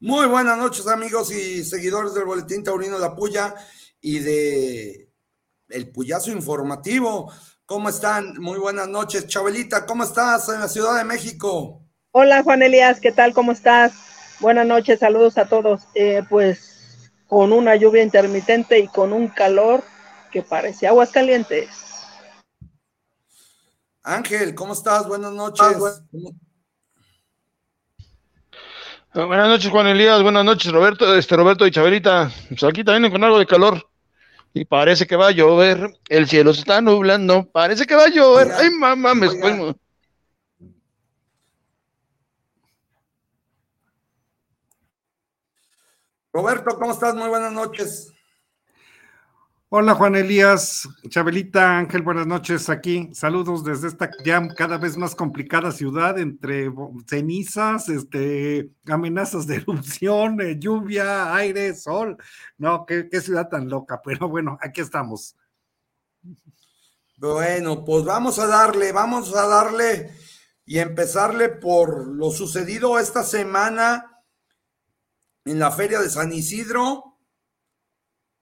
Muy buenas noches, amigos y seguidores del Boletín Taurino La Puya y de El Puyazo Informativo. ¿Cómo están? Muy buenas noches. Chabelita, ¿cómo estás en la Ciudad de México? Hola, Juan Elías, ¿qué tal? ¿Cómo estás? Buenas noches, saludos a todos. Eh, pues con una lluvia intermitente y con un calor que parece aguas calientes. Ángel, ¿cómo estás? Buenas noches. Buenas noches, Juan Elías. Buenas noches, Roberto, este Roberto y Chabelita. Pues aquí también con algo de calor. Y parece que va a llover. El cielo se está nublando. Parece que va a llover. Ay, mamá, me estoy... Roberto, ¿cómo estás? Muy buenas noches. Hola Juan Elías, Chabelita, Ángel, buenas noches aquí. Saludos desde esta ya cada vez más complicada ciudad entre cenizas, este, amenazas de erupción, eh, lluvia, aire, sol. No, qué, qué ciudad tan loca, pero bueno, aquí estamos. Bueno, pues vamos a darle, vamos a darle y empezarle por lo sucedido esta semana en la feria de San Isidro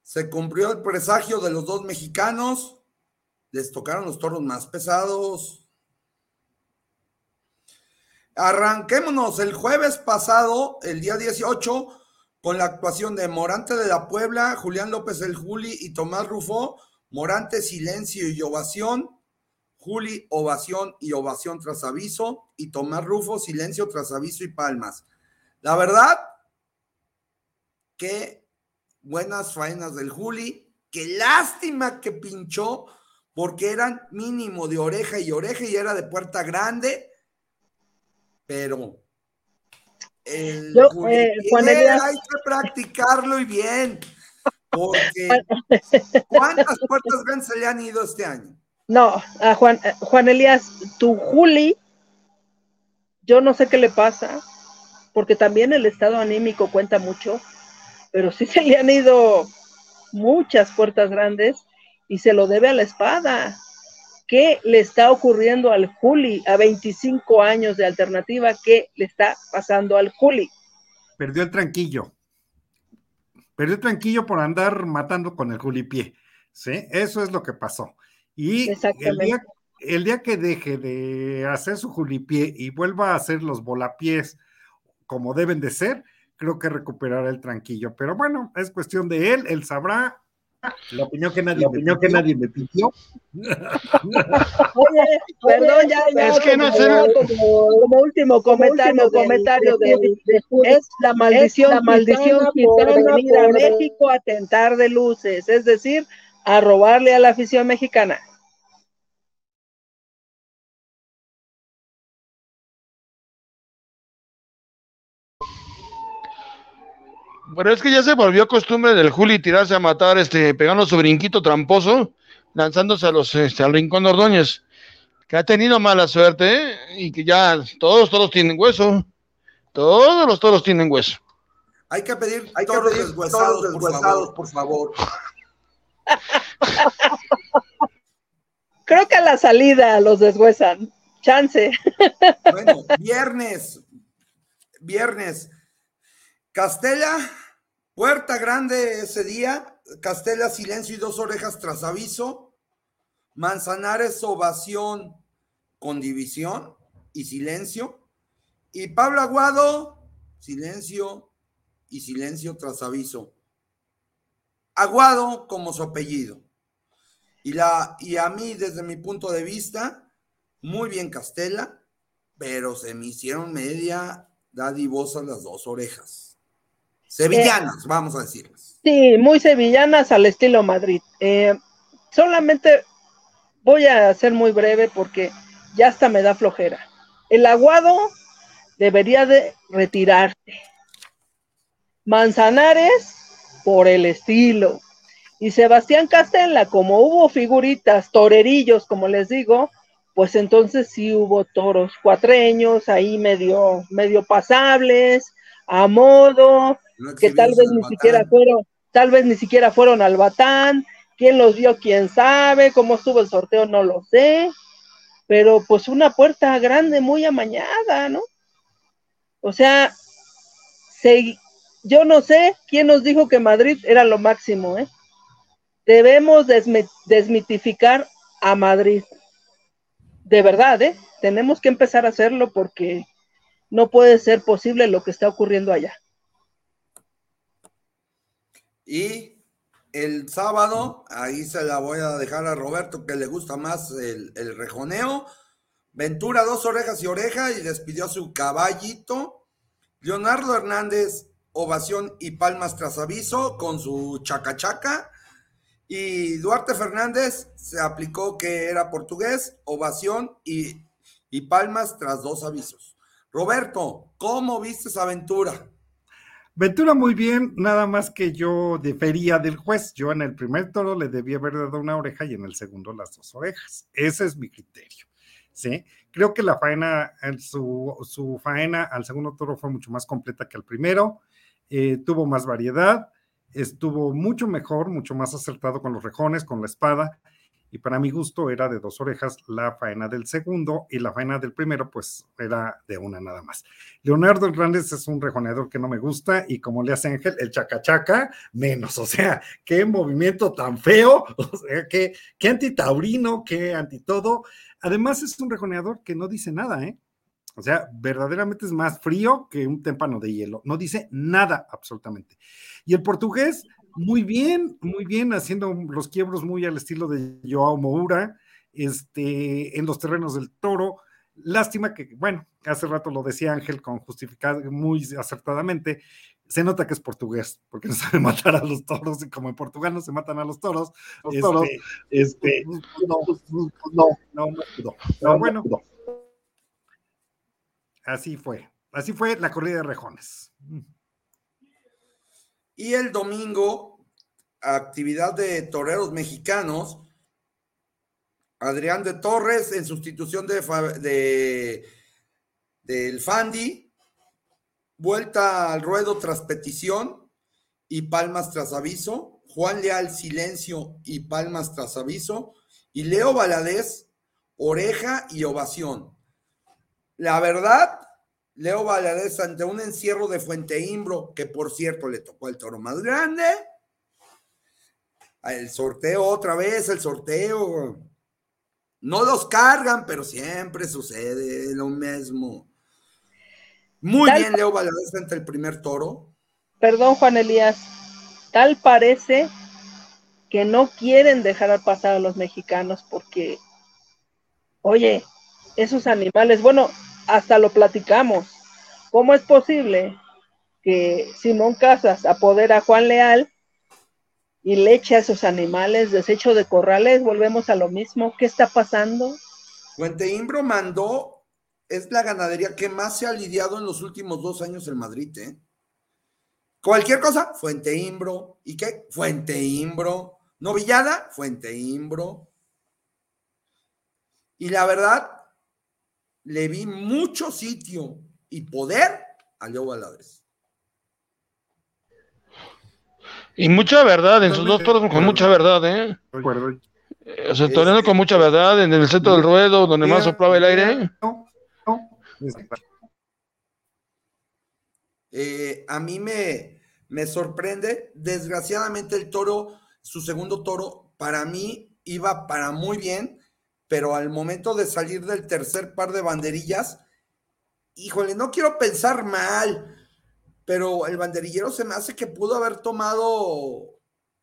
se cumplió el presagio de los dos mexicanos. Les tocaron los toros más pesados. Arranquémonos el jueves pasado, el día 18, con la actuación de Morante de la Puebla, Julián López el Juli y Tomás Rufo. Morante, silencio y ovación. Juli, ovación y ovación tras aviso. Y Tomás Rufo, silencio tras aviso y palmas. La verdad, que buenas faenas del Juli. Qué lástima que pinchó, porque eran mínimo de oreja y oreja y era de puerta grande. Pero el eh, hay que practicarlo y bien. Porque ¿cuántas puertas grandes se le han ido este año? No, a Juan, eh, Juan Elías, tu Juli, yo no sé qué le pasa, porque también el estado anímico cuenta mucho pero sí se le han ido muchas puertas grandes y se lo debe a la espada. ¿Qué le está ocurriendo al Juli a 25 años de alternativa? ¿Qué le está pasando al Juli? Perdió el tranquillo. Perdió el tranquillo por andar matando con el Juli pie. ¿Sí? Eso es lo que pasó. Y el día, el día que deje de hacer su julipié y vuelva a hacer los volapiés como deben de ser, creo que recuperará el tranquillo. Pero bueno, es cuestión de él, él sabrá. La opinión que nadie, opinión que nadie me pidió. Oye, perdón, ya, es que no. Como, último comentario, comentario de, es la maldición, la maldición por venir a México a tentar de luces, es decir, a robarle a la afición mexicana. Pero es que ya se volvió costumbre del Juli tirarse a matar, este, pegando su brinquito tramposo, lanzándose a los, este, al rincón de Ordóñez, que ha tenido mala suerte, ¿eh? y que ya todos, todos tienen hueso. Todos los toros tienen hueso. Hay que pedir Hay toros que deshuesados, por favor. Creo que a la salida los deshuesan. Chance. Bueno, viernes. Viernes. Castella Puerta grande ese día, Castela silencio y dos orejas tras aviso, Manzanares ovación con división y silencio, y Pablo Aguado silencio y silencio tras aviso. Aguado como su apellido. Y, la, y a mí, desde mi punto de vista, muy bien Castela, pero se me hicieron media dadivosas las dos orejas. Sevillanas, eh, vamos a decirles. Sí, muy sevillanas al estilo Madrid. Eh, solamente voy a ser muy breve porque ya hasta me da flojera. El aguado debería de retirarse. Manzanares por el estilo. Y Sebastián Castella, como hubo figuritas, torerillos, como les digo, pues entonces sí hubo toros cuatreños ahí medio, medio pasables, a modo, que tal vez ni siquiera fueron, tal vez ni siquiera fueron al Batán, quién los vio, quién sabe, cómo estuvo el sorteo, no lo sé, pero pues una puerta grande, muy amañada, ¿no? O sea, se, yo no sé quién nos dijo que Madrid era lo máximo, ¿eh? Debemos desmitificar a Madrid. De verdad, ¿eh? Tenemos que empezar a hacerlo porque no puede ser posible lo que está ocurriendo allá. Y el sábado, ahí se la voy a dejar a Roberto que le gusta más el, el rejoneo. Ventura, dos orejas y oreja, y despidió a su caballito. Leonardo Hernández, ovación y palmas tras aviso con su chacachaca. Y Duarte Fernández se aplicó que era portugués, ovación y, y palmas tras dos avisos. Roberto, ¿cómo viste esa aventura? Ventura muy bien, nada más que yo defería del juez. Yo en el primer toro le debía haber dado una oreja y en el segundo las dos orejas. Ese es mi criterio. ¿sí? Creo que la faena, su, su faena al segundo toro fue mucho más completa que al primero. Eh, tuvo más variedad, estuvo mucho mejor, mucho más acertado con los rejones, con la espada y para mi gusto era de dos orejas la faena del segundo y la faena del primero pues era de una nada más. Leonardo Hernández es un rejoneador que no me gusta y como le hace Ángel, el chacachaca menos, o sea, qué movimiento tan feo, o sea, qué, qué antitaurino, qué antitodo. Además es un rejoneador que no dice nada, ¿eh? O sea, verdaderamente es más frío que un témpano de hielo. No dice nada absolutamente. Y el portugués, muy bien, muy bien, haciendo los quiebros muy al estilo de Joao Moura, este, en los terrenos del toro. Lástima que, bueno, hace rato lo decía Ángel con justificado muy acertadamente, se nota que es portugués, porque no sabe matar a los toros, y como en Portugal no se matan a los toros, este, este, no, no, no, no, no, bueno, así fue, así fue la corrida de rejones. Y el domingo, actividad de toreros mexicanos, Adrián de Torres en sustitución de, de del Fandi, vuelta al ruedo tras petición y palmas tras aviso, Juan Leal silencio y palmas tras aviso, y Leo Valadez oreja y ovación. La verdad, Leo Valadez ante un encierro de Fuente Imbro, que por cierto le tocó el toro más grande. El sorteo otra vez, el sorteo. No los cargan, pero siempre sucede lo mismo. Muy bien, Leo Valadez ante el primer toro. Perdón, Juan Elías. Tal parece que no quieren dejar pasar a los mexicanos porque, oye, esos animales, bueno, hasta lo platicamos. ¿Cómo es posible que Simón Casas apodera a Juan Leal y le echa a esos animales desecho de corrales? Volvemos a lo mismo. ¿Qué está pasando? Fuente Imbro mandó, es la ganadería que más se ha lidiado en los últimos dos años en Madrid, ¿eh? Cualquier cosa, Fuente Imbro. ¿Y qué? Fuente Imbro. Novillada, Fuente Imbro. Y la verdad, le vi mucho sitio y poder a Leo Valadez. Y mucha verdad, en sus dos toros con mucha verdad, ¿eh? O sea, toreando con mucha verdad en el centro del ruedo, donde más soplaba el aire. Eh, a mí me, me sorprende. Desgraciadamente, el toro, su segundo toro, para mí iba para muy bien pero al momento de salir del tercer par de banderillas, híjole, no quiero pensar mal, pero el banderillero se me hace que pudo haber tomado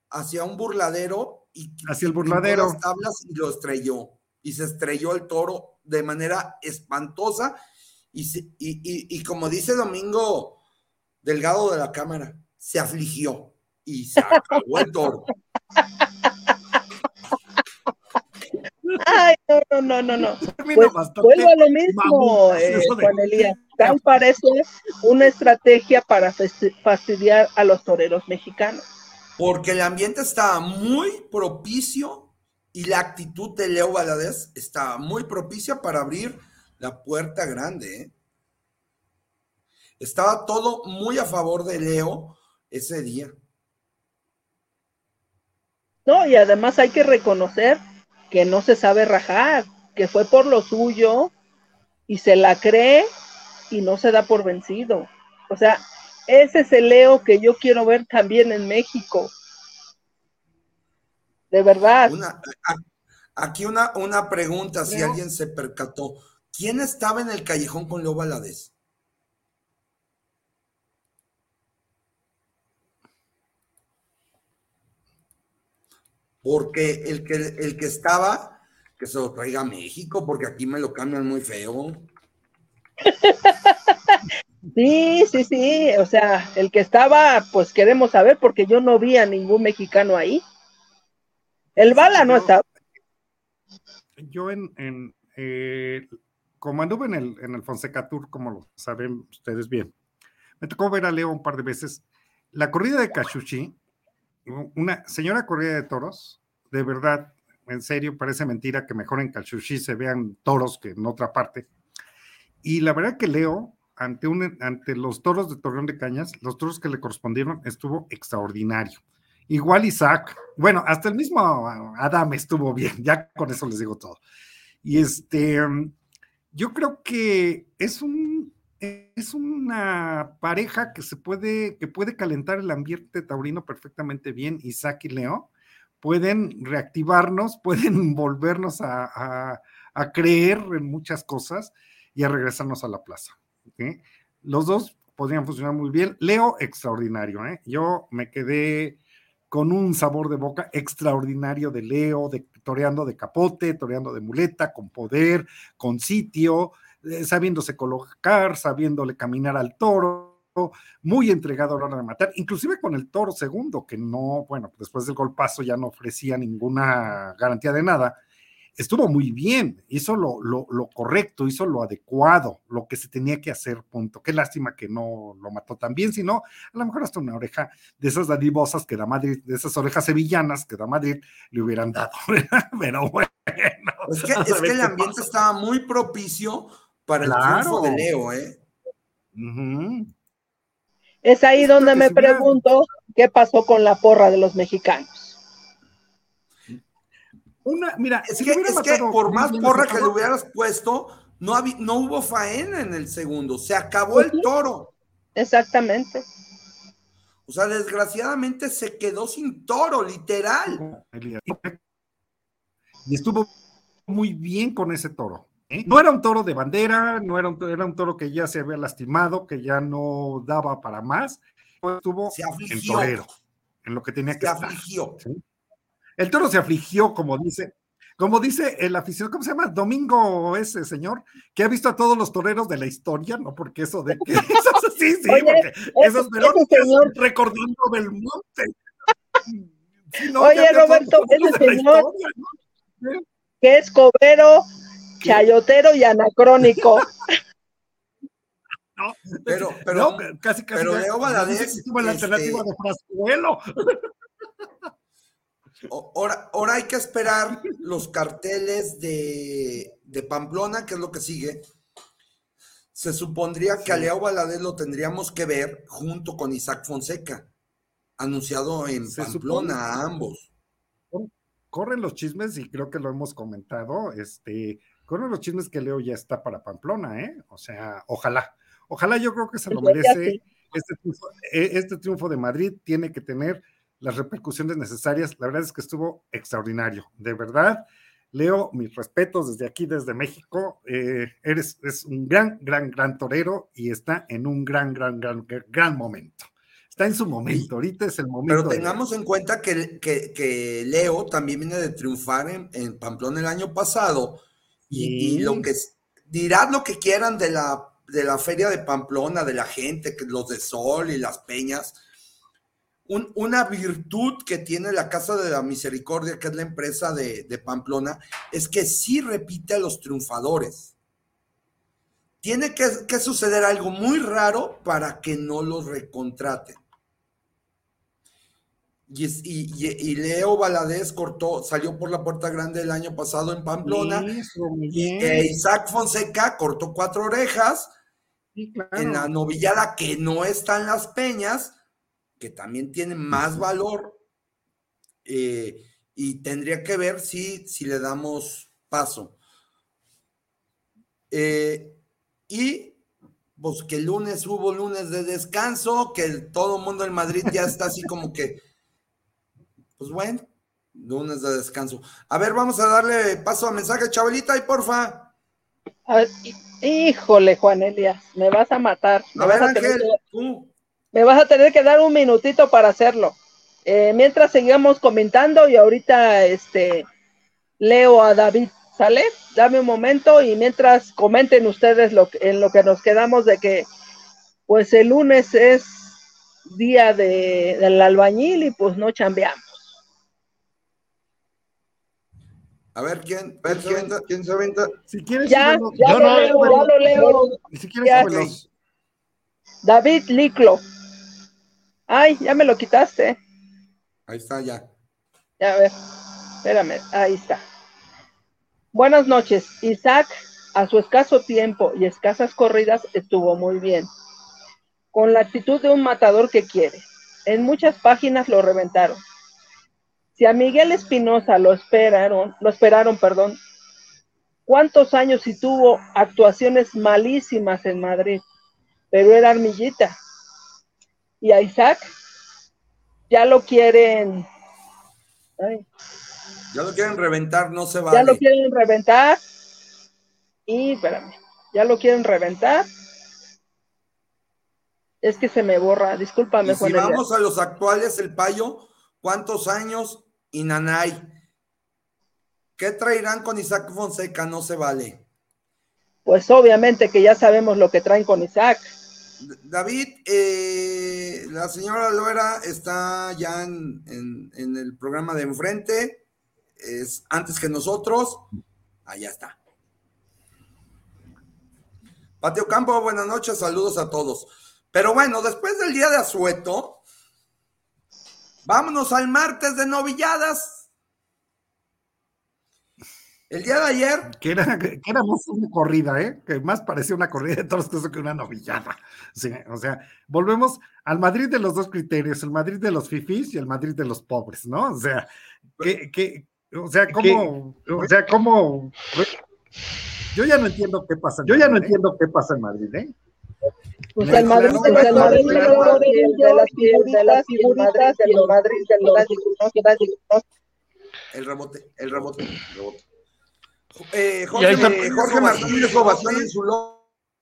hacia un burladero y hacia el burladero las tablas y lo estrelló y se estrelló el toro de manera espantosa y, y como dice Domingo Delgado de la Cámara, se afligió y se acabó el toro. Ay, no, no, no, no, Pues, vuelvo a lo mismo, eh, Juan Elías. Tal parece una estrategia para fastidiar a los toreros mexicanos. Porque el ambiente estaba muy propicio y la actitud de Leo Valadez estaba muy propicia para abrir la puerta grande. ¿eh? Estaba todo muy a favor de Leo ese día. No, y además hay que reconocer que no se sabe rajar, que fue por lo suyo y se la cree y no se da por vencido. O sea, ese es el Leo que yo quiero ver también en México. De verdad. aquí una, una pregunta, si alguien se percató. ¿Quién estaba en el callejón con Leo Valadez? Porque el que, el que estaba, que se lo traiga a México, porque aquí me lo cambian muy feo. Sí, sí, sí, o sea, el que estaba, pues queremos saber, porque yo no vi a ningún mexicano ahí. El Bala no estaba. Yo en, en eh, como anduve en el, en el Fonseca Tour, como lo saben ustedes bien, me tocó ver a Leo un par de veces. La corrida de Cachuchi, una señora corrida de toros, de verdad, en serio, parece mentira que mejor en Cachuchi se vean toros que en otra parte. Y la verdad que Leo, ante, un, ante los toros de Torreón de Cañas, los toros que le correspondieron, estuvo extraordinario. Igual Isaac, bueno, hasta el mismo Adam estuvo bien, ya con eso les digo todo. Y este, yo creo que es un, es una pareja que se puede, que puede calentar el ambiente taurino perfectamente bien, Isaac y Leo, pueden reactivarnos, pueden volvernos a, a creer en muchas cosas y a regresarnos a la plaza. Los dos podrían funcionar muy bien. Leo, extraordinario. ¿eh? Yo me quedé con un sabor de boca extraordinario de Leo, de, toreando de capote, toreando de muleta, con poder, con sitio, eh, sabiéndose colocar, sabiéndole caminar al toro, muy entregado a la hora de matar, inclusive con el toro segundo, que no, bueno, después del golpazo ya no ofrecía ninguna garantía de nada, estuvo muy bien, hizo lo, correcto, hizo lo adecuado, lo que se tenía que hacer, punto. Qué lástima que no lo mató tan bien, sino a lo mejor hasta una oreja de esas dadivosas que da Madrid, de esas orejas sevillanas que da Madrid, le hubieran dado. Pero bueno. Es que, el ambiente estaba muy propicio para el triunfo de Leo, ¿eh? Es ahí donde me pregunto qué pasó con la porra de los mexicanos. Una, mira, es, que, por más porra que le hubieras puesto, no, no hubo faena en el segundo, se acabó el toro. Exactamente. O sea, desgraciadamente se quedó sin toro, literal. Y estuvo muy bien con ese toro. ¿Eh? No era un toro de bandera, no era un, era un toro que ya se había lastimado, que ya no daba para más. Estuvo en torero, en lo que tenía que se Afligió. El toro se afligió, como dice, como dice el aficionado, ¿cómo se llama? Domingo ese señor, que ha visto a todos los toreros de la historia, ¿no? Porque eso de que sí, sí, porque esos señor... recordando del monte. Oye, Roberto, ese señor que es cobero, chayotero y anacrónico. No, pero, pero, casi, casi. Pero Leo Valadez. Estuvo la alternativa este de Frascuelo. Ahora, ahora hay que esperar los carteles de, Pamplona, que es lo que sigue. Se supondría que a Leo Valadez lo tendríamos que ver junto con Isaac Fonseca, anunciado en Pamplona a ambos. Corren los chismes, y creo que lo hemos comentado, este, corren los chismes que Leo ya está para Pamplona, ¿eh? O sea, ojalá, ojalá yo creo que se lo merece. Este e, este triunfo de Madrid tiene que tener las repercusiones necesarias. La verdad es que estuvo extraordinario, de verdad. Leo, mis respetos desde aquí, desde México. Eh, eres es un gran, gran, gran torero y está en un gran, gran, gran, gran momento. Está en su momento, ahorita es el momento. Pero tengamos en cuenta que, que, Leo también viene de triunfar en, en Pamplona el año pasado y, lo que dirán lo que quieran de la, de la feria de Pamplona, de la gente, que los de Sol y las peñas, una virtud que tiene la Casa de la Misericordia, que es la empresa de, Pamplona, es que sí repite a los triunfadores. Tiene que, suceder algo muy raro para que no los recontraten. Y, Leo Valadez cortó, salió por la puerta grande el año pasado en Pamplona. y Isaac Fonseca cortó cuatro orejas en la novillada que no está en las peñas que también tiene más valor eh, y tendría que ver si, si le damos paso. Eh, y pues que el lunes hubo lunes de descanso, que todo el mundo en Madrid ya está así como que, pues bueno, lunes de descanso. A ver, vamos a darle paso a mensaje, Chabelita, y porfa. híjole, Juan Elias, me vas a matar. a ver, Ángel, tú. Me vas a tener que dar un minutito para hacerlo. Eh, mientras seguimos comentando y ahorita este leo a David, ¿sale? Dame un momento y mientras comenten ustedes lo, en lo que nos quedamos de que pues el lunes es día de, del albañil y pues no chambeamos. A ver, ¿quién, ver, ¿quién, quién se aventa? Si quieres, ya, ya, lo, leo, ya lo leo. Si quieres, David Liclo. Ay, ya me lo quitaste. Ahí está, ya. Ya, a ver, espérame, ahí está. Buenas noches. Isaac, a su escaso tiempo y escasas corridas, estuvo muy bien. Con la actitud de un matador que quiere. En muchas páginas lo reventaron. Si a Miguel Espinosa lo esperaron, lo esperaron, perdón, ¿cuántos años y tuvo actuaciones malísimas en Madrid? Pero era armillita. Y a Isaac ya lo quieren. Ya lo quieren reventar, no se va. Ya lo quieren reventar. Y espérame, ya lo quieren reventar. Es que se me borra, discúlpame, Si vamos a los actuales, el payo, ¿cuántos años? Y Nanay. ¿Qué traerán con Isaac Fonseca? No se vale. Pues obviamente que ya sabemos lo que traen con Isaac. David, eh, la señora Loera está ya en, el programa de enfrente, es antes que nosotros. Allá está. Patio Campo, buenas noches, saludos a todos. Pero bueno, después del día de asueto, vámonos al martes de novilladas. El día de ayer. Que era, que era más una corrida, ¿eh? Que más parecía una corrida de todos que una novillada. o sea, volvemos al Madrid de los dos criterios, el Madrid de los fifís y el Madrid de los pobres, ¿no? O sea, que, que o sea, cómo, o sea, cómo. Yo ya no entiendo qué pasa. Yo ya no ¿eh? entiendo qué pasa en Madrid, ¿eh? Pues el Madrid Madrid de las figuritas y el Madrid de los Madrid de los el rebote, el rebote, el rebote. Eh, Jorge, Martínez, ovación en su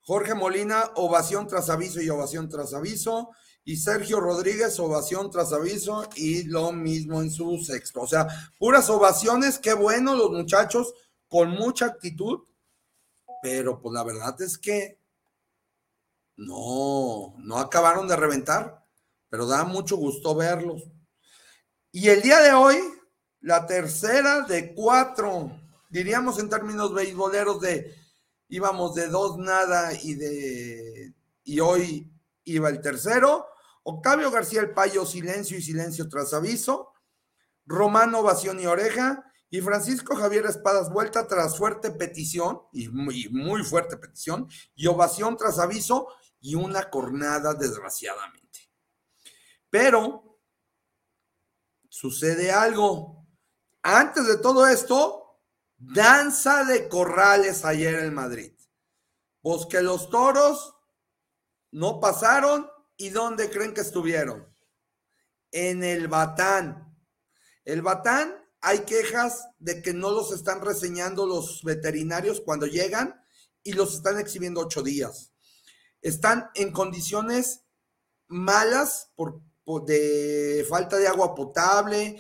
Jorge Molina, ovación tras aviso y ovación tras aviso. Y Sergio Rodríguez, ovación tras aviso y lo mismo en su sexto. O sea, puras ovaciones, qué bueno los muchachos, con mucha actitud. Pero pues la verdad es que no, no acabaron de reventar, pero da mucho gusto verlos. Y el día de hoy, la tercera de cuatro diríamos en términos beisboleros de íbamos de dos nada y de y hoy iba el tercero. Octavio García el Payo, silencio y silencio tras aviso. Romano Ovación y Oreja. Y Francisco Javier Espadas Vuelta tras fuerte petición, y muy, muy fuerte petición, y ovación tras aviso y una cornada desgraciadamente. Pero sucede algo. Antes de todo esto, Danza de corrales ayer en Madrid. Pues que los toros no pasaron y dónde creen que estuvieron? En el Batán. El Batán hay quejas de que no los están reseñando los veterinarios cuando llegan y los están exhibiendo ocho días. Están en condiciones malas por, de falta de agua potable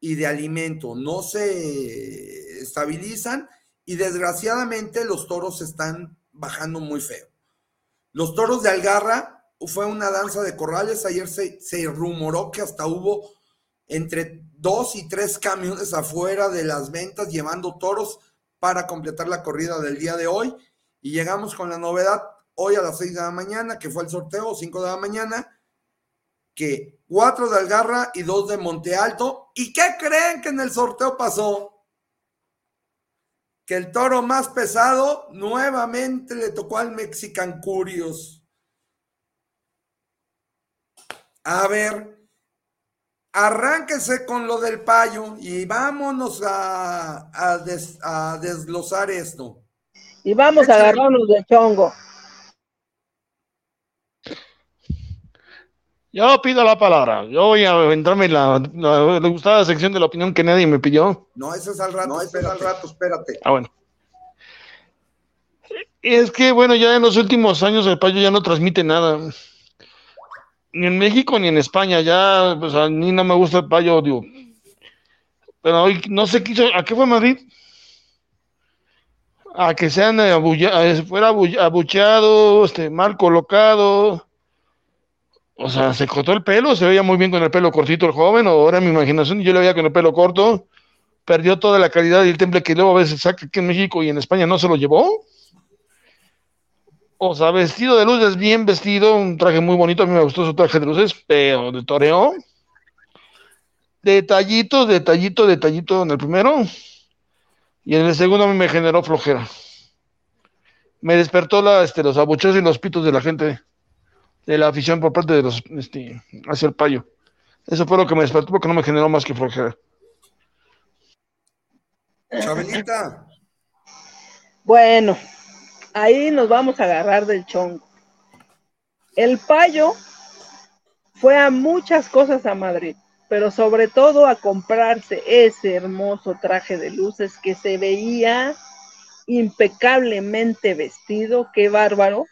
y de alimento. No se estabilizan y desgraciadamente los toros están bajando muy feo. Los toros de Algarra fue una danza de corrales. Ayer se, se rumoró que hasta hubo entre dos y tres camiones afuera de las ventas llevando toros para completar la corrida del día de hoy. Y llegamos con la novedad hoy a las seis de la mañana, que fue el sorteo, cinco de la mañana, que cuatro de Algarra y dos de Monte Alto. ¿Y qué creen que en el sorteo pasó? que el toro más pesado nuevamente le tocó al Mexican Curios. A ver, arránquese con lo del payo y vámonos a, a, desglosar esto. Y vamos a agarrarnos de chongo. Yo pido la palabra. Yo voy a entrarme en la, la, la gustada sección de la opinión que nadie me pidió. No, eso es al rato. No, eso es al rato, espérate. Ah, bueno. Es que, bueno, ya en los últimos años el payo ya no transmite nada. Ni en México ni en España. Ya, pues a mí no me gusta el payo, digo. Pero hoy no sé qué ¿A qué fue Madrid? A que sean abulla, fuera abucheado, este, mal colocado. O sea, se cortó el pelo, se veía muy bien con el pelo cortito el joven, o ahora mi imaginación, yo le veía con el pelo corto, perdió toda la calidad y el temple que luego a veces saca aquí en México y en España no se lo llevó. O sea, vestido de luces, bien vestido, un traje muy bonito, a mí me gustó su traje de luces, pero de toreo. Detallito, detallito, detallito en el primero. Y en el segundo a mí me generó flojera. Me despertó la, este, los abucheos y los pitos de la gente, de la afición por parte de los, este, hacia el payo. Eso fue lo que me despertó porque no me generó más que flojera. Chabelita. Bueno, ahí nos vamos a agarrar del chongo. El payo fue a muchas cosas a Madrid, pero sobre todo a comprarse ese hermoso traje de luces que se veía impecablemente vestido, qué bárbaro.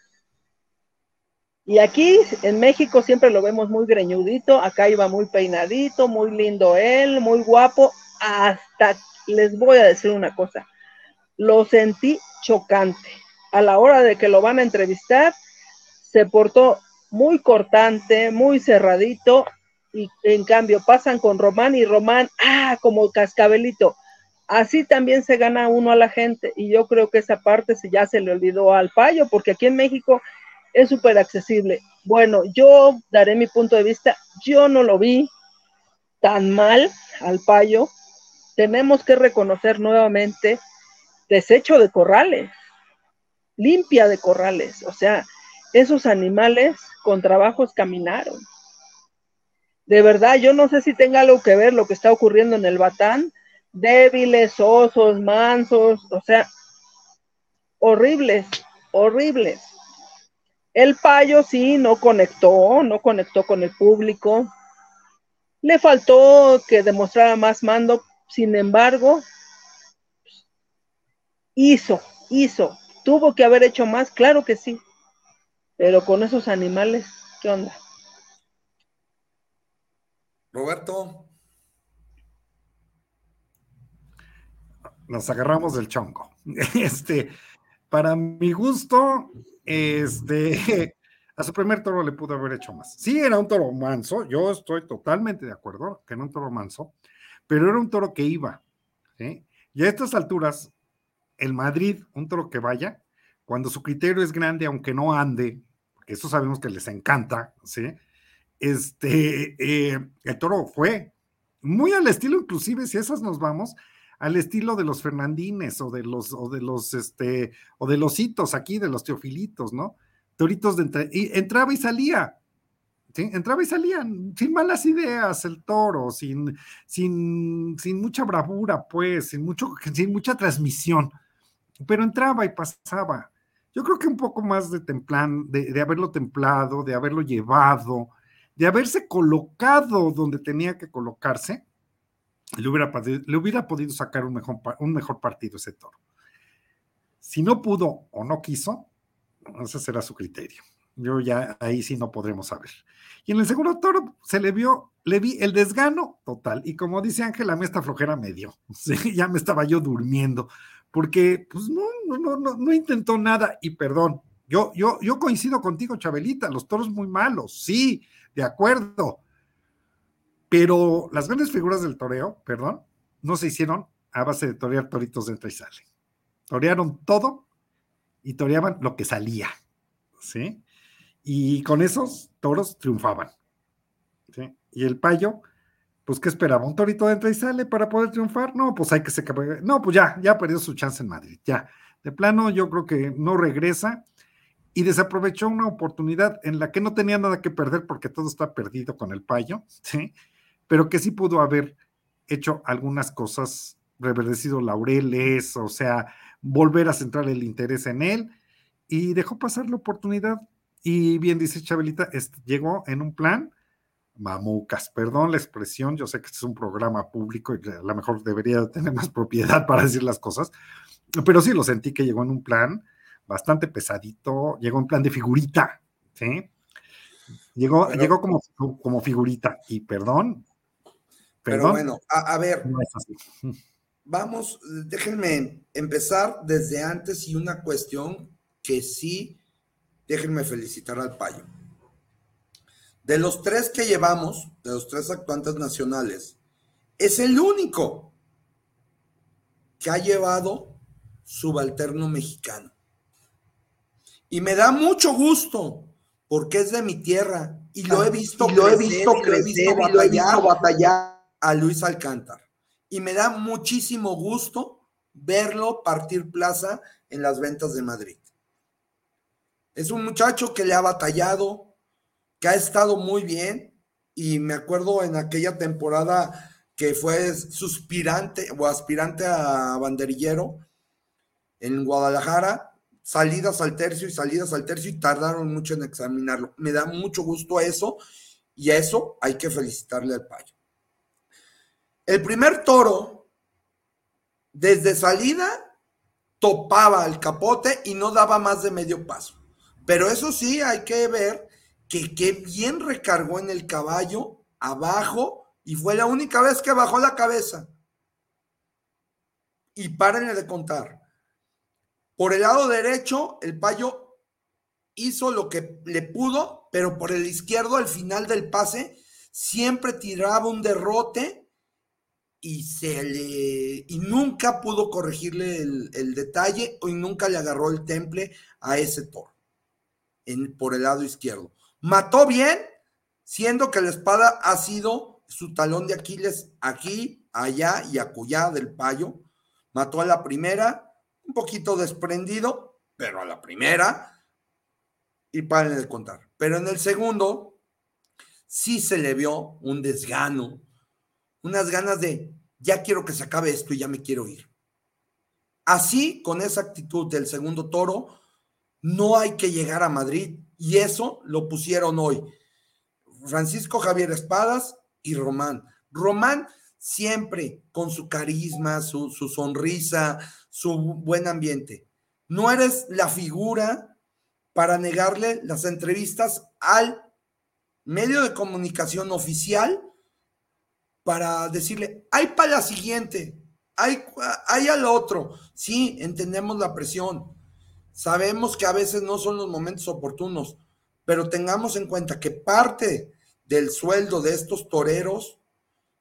Y aquí en México siempre lo vemos muy greñudito, acá iba muy peinadito, muy lindo él, muy guapo, hasta les voy a decir una cosa, lo sentí chocante. A la hora de que lo van a entrevistar, se portó muy cortante, muy cerradito, y en cambio pasan con Román y Román, ah, como cascabelito. Así también se gana uno a la gente. Y yo creo que esa parte se ya se le olvidó al payo, porque aquí en México es súper accesible. Bueno, yo daré mi punto de vista, yo no lo vi tan mal al payo. Tenemos que reconocer nuevamente desecho de corrales limpia de corrales. O sea, esos animales con trabajos caminaron. De verdad, yo no sé si tenga algo que ver lo que está ocurriendo en el Batán. Débiles, osos, mansos, o sea, horribles, horribles. El payo sí no conectó, no conectó con el público. Le faltó que demostrara más mando, sin embargo, hizo, hizo, ¿Tuvo que haber hecho más? Claro que sí. Pero con esos animales, ¿qué onda? Roberto. Nos agarramos del chonco. Este, para mi gusto, este, a su primer toro le pudo haber hecho más. Sí, era un toro manso, yo estoy totalmente de acuerdo que era un toro manso, pero era un toro que iba. Y a estas alturas, el Madrid, un toro que vaya, cuando su criterio es grande, aunque no ande, porque eso sabemos que les encanta. Este, eh, el toro fue muy al estilo, inclusive, si esas nos vamos, al estilo de los Fernandines o de los, o de los, este, o de los hitos aquí, de los teofilitos, ¿no? Toritos de y entraba y salía. Entraba y salía, sin malas ideas, el toro, sin, sin, sin mucha bravura, pues, sin, mucho, sin mucha transmisión pero entraba y pasaba. Yo creo que un poco más de templan, de, haberlo templado, de haberlo llevado, de haberse colocado donde tenía que colocarse, le hubiera, le hubiera podido sacar un mejor, un mejor partido ese toro. Si no pudo o no quiso, ese será su criterio. Yo ya ahí sí no podremos saber. Y en el segundo toro se le vio, le vi el desgano total. Y como dice Ángel, a mí esta flojera me dio. ya me estaba yo durmiendo porque pues no, no, no, no intentó nada y perdón, yo, yo, yo coincido contigo, Chabelita, los toros muy malos, sí, de acuerdo, pero las grandes figuras del toreo, perdón, no se hicieron a base de torear toritos de entra y sale. Torearon todo y toreaban lo que salía, ¿sí? Y con esos toros triunfaban, ¿sí? Y el payo, pues, ¿qué esperaba? ¿Un torito entra y sale para poder triunfar? No, pues hay que se No, pues ya, ya perdió su chance en Madrid, ya. De plano, yo creo que no regresa y desaprovechó una oportunidad en la que no tenía nada que perder porque todo está perdido con el payo, ¿sí? Pero que sí pudo haber hecho algunas cosas, reverdecido laureles, o sea, volver a centrar el interés en él y dejó pasar la oportunidad. Y bien dice Chabelita, llegó en un plan mamucas. Perdón la expresión, yo sé que este es un programa público y a lo mejor debería tener más propiedad para decir las cosas, pero sí lo sentí que llegó en un plan bastante pesadito, llegó en plan de figurita, ¿sí? Llegó, llegó como, como figurita y perdón. Pero bueno, a, ver, vamos, déjenme empezar desde antes y una cuestión que sí, déjenme felicitar al payo. De los tres que llevamos, de los tres actuantes nacionales, es el único que ha llevado subalterno mexicano. Y me da mucho gusto porque es de mi tierra y lo he visto, lo he visto crecer, lo he visto batallar a Luis Alcántar. Y me da muchísimo gusto verlo partir plaza en las ventas de Madrid. Es un muchacho que le ha batallado, que ha estado muy bien y me acuerdo en aquella temporada que fue suspirante o aspirante a banderillero en Guadalajara, salidas al tercio y salidas al tercio y tardaron mucho en examinarlo. Me da mucho gusto eso y a eso hay que felicitarle al payo. El primer toro, desde salida, topaba el capote y no daba más de medio paso. Pero eso sí, hay que ver que qué bien recargó en el caballo abajo y fue la única vez que bajó la cabeza. Y párenle de contar. Por el lado derecho, el payo hizo lo que le pudo, pero por el izquierdo, al final del pase, siempre tiraba un derrote y se le y nunca pudo corregirle el, detalle y nunca le agarró el temple a ese toro en, por el lado izquierdo. Mató bien, siendo que la espada ha sido su talón de Aquiles aquí, allá y acullá del payo. Mató a la primera, un poquito desprendido, pero a la primera, y paren de contar. Pero en el segundo, sí se le vio un desgano, unas ganas de, ya quiero que se acabe esto y ya me quiero ir. Así, con esa actitud del segundo toro, no hay que llegar a Madrid y eso lo pusieron hoy. Francisco Javier Espadas y Román. Román siempre con su carisma, su, sonrisa, su buen ambiente. No eres la figura para negarle las entrevistas al medio de comunicación oficial para decirle, hay para la siguiente, hay, hay al otro. Sí, entendemos la presión, Sabemos que a veces no son los momentos oportunos, pero tengamos en cuenta que parte del sueldo de estos toreros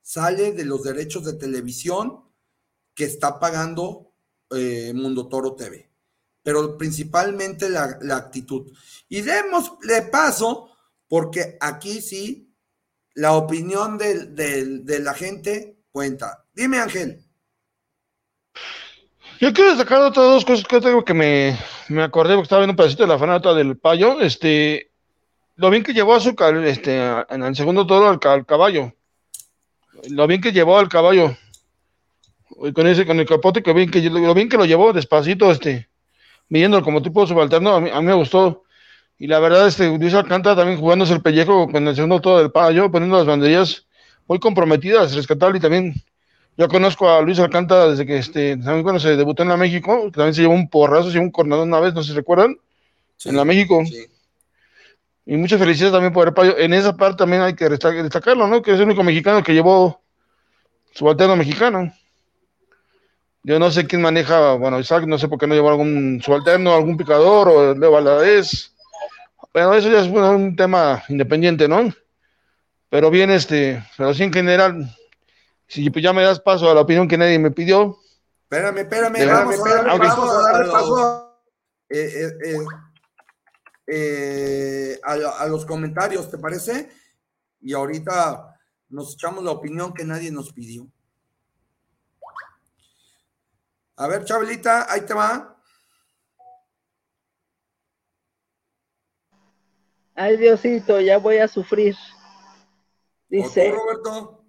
sale de los derechos de televisión que está pagando eh, Mundo Toro TV, pero principalmente la, actitud. Y démosle paso, porque aquí sí, la opinión de la gente cuenta. Dime, Ángel. Yo quiero destacar otras dos cosas que tengo que me, me acordé porque estaba viendo un pedacito de la fanata del payo. Este, lo bien que llevó a su este, en el segundo toro al, caballo. Lo bien que llevó al caballo. Con ese, con el capote, que bien que lo bien que lo llevó despacito, este, midiendo como tipo subalterno, a mí, a mí me gustó. Y la verdad, este, Luis Alcántara también jugándose el pellejo con el segundo toro del payo, poniendo las banderillas muy comprometidas, rescatable y también yo conozco a Luis Alcántara desde que este, también cuando se debutó en la México, también se llevó un porrazo, se llevó un cornador una vez, no sé si recuerdan, en la México. Y muchas felicidades también por el payo. En esa parte también hay que destacarlo, ¿no? Que es el único mexicano que llevó su alterno mexicano. Yo no sé quién maneja, bueno, Isaac, no sé por qué no llevó algún subalterno, algún picador o Leo Valadez. Bueno, eso ya es un tema independiente, ¿no? Pero bien, este, pero sí en general, si pues ya me das paso a la opinión que nadie me pidió. Espérame, espérame, vamos, a darle paso, a, los comentarios, ¿te parece? Y ahorita nos echamos la opinión que nadie nos pidió. A ver, Chabelita, ahí te va. Ay, Diosito, ya voy a sufrir. Dice. Roberto?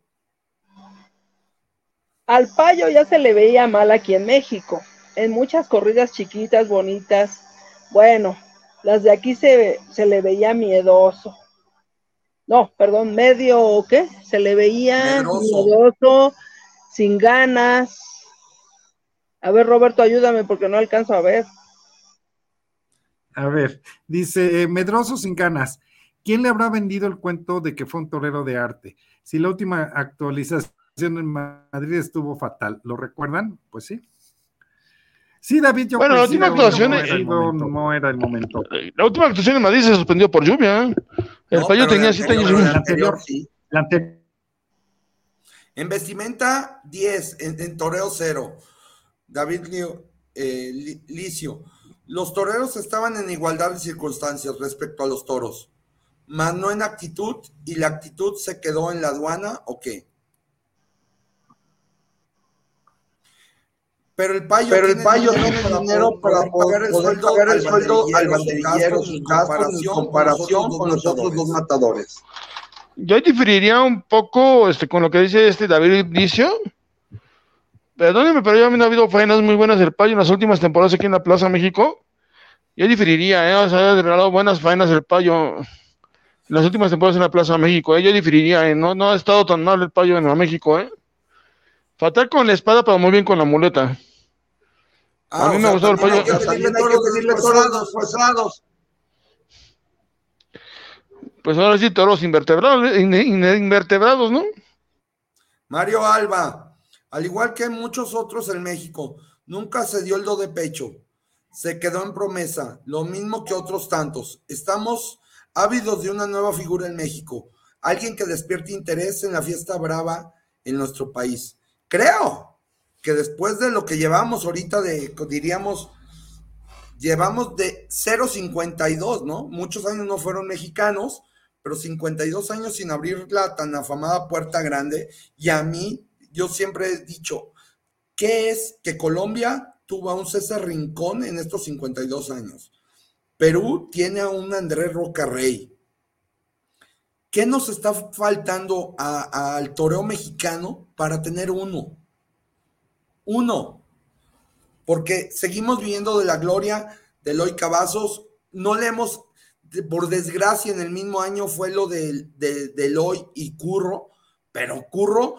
Al payo ya se le veía mal aquí en México, en muchas corridas chiquitas, bonitas. Bueno, las de aquí se, se le veía miedoso. no, perdón, medio o qué, se le veía miedoso, sin ganas. A ver, Roberto, ayúdame porque no alcanzo a ver. A ver, dice, eh, medroso sin ganas. ¿Quién le habrá vendido el cuento de que fue un torero de arte? Si la última actualización en Madrid estuvo fatal, ¿lo recuerdan? Pues sí. Sí, David, yo Bueno, la última actuación no, era el momento, no era el momento. La última actuación en Madrid se suspendió por lluvia. El No, payo pero tenía siete anterior, años. la anterior, sí. La ante- En vestimenta, 10. En, en toreo, 0. David Lio- eh, Licio. Los toreros estaban en igualdad de circunstancias respecto a los toros, mas no en actitud, y la actitud se quedó en la aduana o qué. Pero el payo Pero el tiene payo dinero tiene para dinero poder para pagar el poder sueldo pagar el al sueldo al banderillero, gastos, en comparación con los otros dos matadores. Yo diferiría un poco este, con lo que dice este David Licio. Perdónenme, pero ya me ha habido faenas muy buenas del payo en las últimas temporadas aquí en la Plaza México. Yo diferiría, ¿eh? O sea, ha regalado buenas faenas del payo en las últimas temporadas en la Plaza México. ¿eh? Yo diferiría, ¿eh? No, no ha estado tan mal el payo en la México, ¿eh? Fatal con la espada, pero muy bien con la muleta. Ah, A mí o me gustó el payo. hay que pedirle. Pues ahora sí, invertebrados, in- in- invertebrados, ¿no? Mario Alba, al igual que muchos otros en México, nunca se dio el do de pecho. Se quedó en promesa, lo mismo que otros tantos. Estamos ávidos de una nueva figura en México, alguien que despierte interés en la fiesta brava en nuestro país. Creo que después de lo que llevamos ahorita de, diríamos, llevamos de 0.52, ¿no? Muchos años no fueron mexicanos, pero 52 años sin abrir la tan afamada puerta grande. Y a mí, yo siempre he dicho, ¿qué es que Colombia tuvo a un César Rincón en estos 52 años? Perú tiene a un Andrés Roca Rey. ¿Qué nos está faltando al toreo mexicano para tener uno? Uno. Porque seguimos viviendo de la gloria de Eloy Cavazos. No le hemos, por desgracia, en el mismo año fue lo de, de, de Eloy y Curro, pero Curro,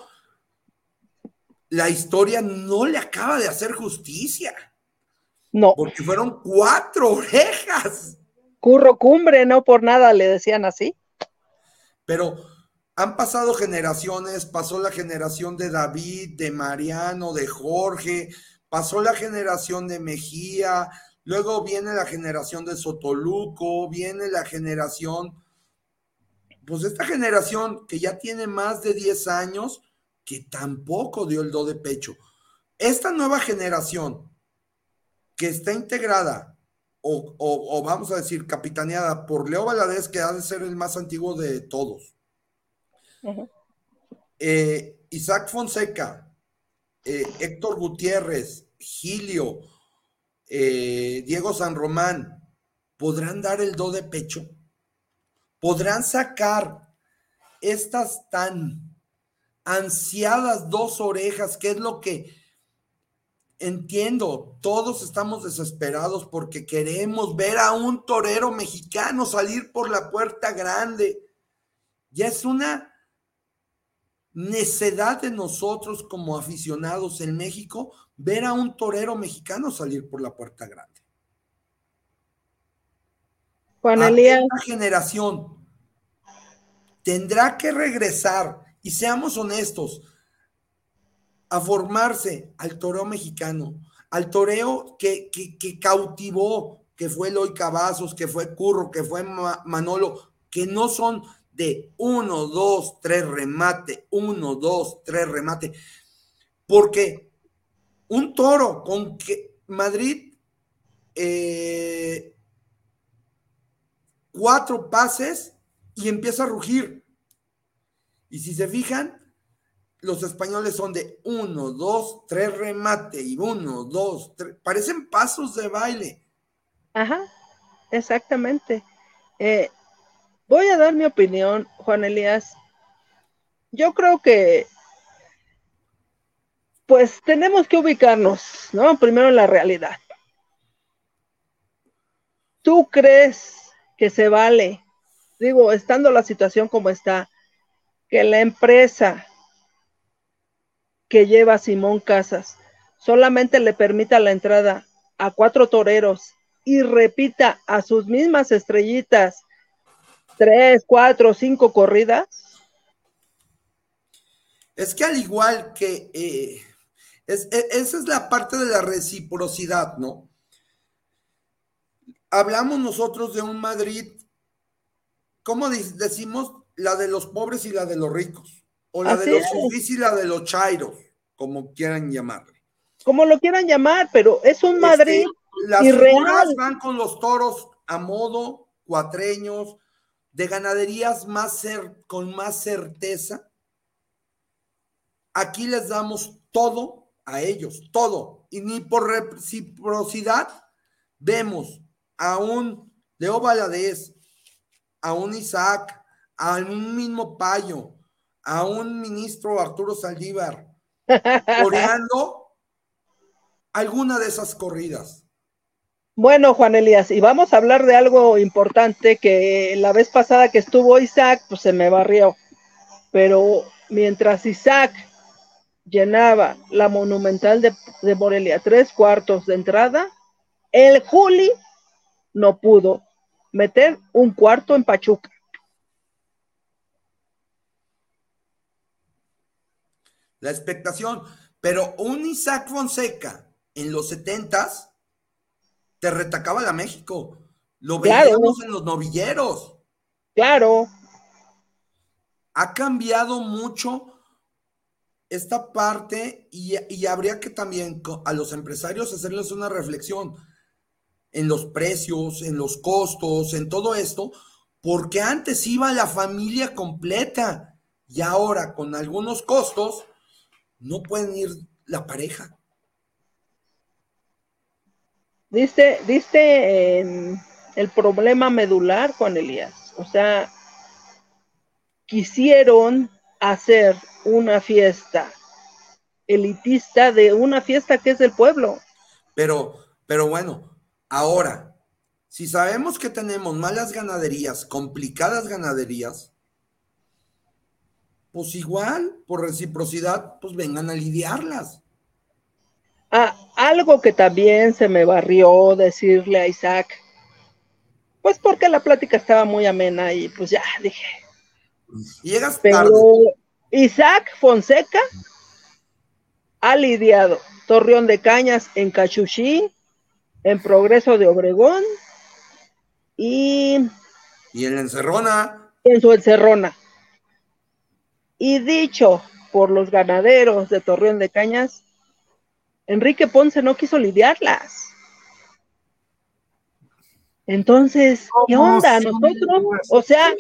la historia no le acaba de hacer justicia, No, porque fueron cuatro orejas. curro cumbre, no por nada le decían así. Pero han pasado generaciones, pasó la generación de David, de Mariano, de Jorge, pasó la generación de Mejía, luego viene la generación de Sotoluco, viene la generación, pues esta generación que ya tiene más de 10 años, que tampoco dio el do de pecho. Esta nueva generación que está integrada o, o- o vamos a decir capitaneada por Leo Valadez, que ha de ser el más antiguo de todos. Eh, Isaac Fonseca, eh, Héctor Gutiérrez, Gilio, eh, Diego San Román, ¿podrán dar el do de pecho? ¿Podrán sacar estas tan ansiadas dos orejas, que es lo que entiendo, todos estamos desesperados porque queremos ver a un torero mexicano salir por la puerta grande. Ya es una necedad de nosotros como aficionados en México ver a un torero mexicano salir por la puerta grande. Juan Elías, generación tendrá que regresar y seamos honestos a formarse al toreo mexicano, al toreo que, que, cautivó, que fue Eloy Cavazos, que fue Curro, que fue Ma- Manolo, que no son de uno, dos, tres remate, uno, dos, tres remate, porque un toro con que Madrid eh, cuatro pases y empieza a rugir. Y si se fijan, los españoles son de uno, dos, tres remate y uno, dos, tres. Parecen pasos de baile. ajá, exactamente. Eh, voy a dar mi opinión, Juan Elías. Yo creo que, pues tenemos que ubicarnos, ¿no? Primero en la realidad. ¿Tú crees que se vale digo, estando la situación como está, que la empresa que lleva Simón Casas solamente le permita la entrada a cuatro toreros y repita a sus mismas estrellitas tres, cuatro, cinco corridas. Es que al igual que eh, e, esa es la parte de la reciprocidad, ¿no? Hablamos nosotros de un Madrid, ¿cómo decimos? La de los pobres y la de los ricos, o la de los sufis y la de los chairos, como quieran llamarle. Como lo quieran llamar, pero es un este, Madrid las figuras van con los toros a modo, cuatreños, de ganaderías más con más certeza. Aquí les damos todo a ellos, todo. Y ni por reciprocidad vemos a un Leo Valadez, a un Isaac, a un mismo Payo, a un ministro Arturo Saldívar, coreando alguna de esas corridas. Bueno, Juan Elías, y vamos a hablar de algo importante que la vez pasada que estuvo Isaac, pues se me barrió. Pero mientras Isaac llenaba la monumental de, de Morelia, tres cuartos de entrada, el Juli no pudo meter un cuarto en Pachuca. La expectación, pero un Isaac Fonseca en los setentas te retacaba la México. Lo veíamos en los novilleros. Claro. Ha cambiado mucho esta parte y, y, habría que también a los empresarios hacerles una reflexión en los precios, en los costos, en todo esto, porque antes iba la familia completa y ahora con algunos costos no pueden ir la pareja. Diste, diste el problema medular, Juan Elías. O sea, quisieron hacer una fiesta elitista de una fiesta que es del pueblo. Pero, pero bueno, ahora, si sabemos que tenemos malas ganaderías, complicadas ganaderías, pues igual, por reciprocidad, pues vengan a lidiarlas. Ah, algo que también se me barrió decirle a Isaac, pues porque la plática estaba muy amena y pues ya dije. Llegas Pero Isaac Fonseca ha lidiado Torreón de Cañas en Cachuchí, en Progreso de Obregón y. Y en la Encerrona. En su Encerrona. Y dicho por los ganaderos de Torreón de Cañas, Enrique Ponce no quiso lidiarlas. Entonces, ¿qué onda? Nosotros, o sea,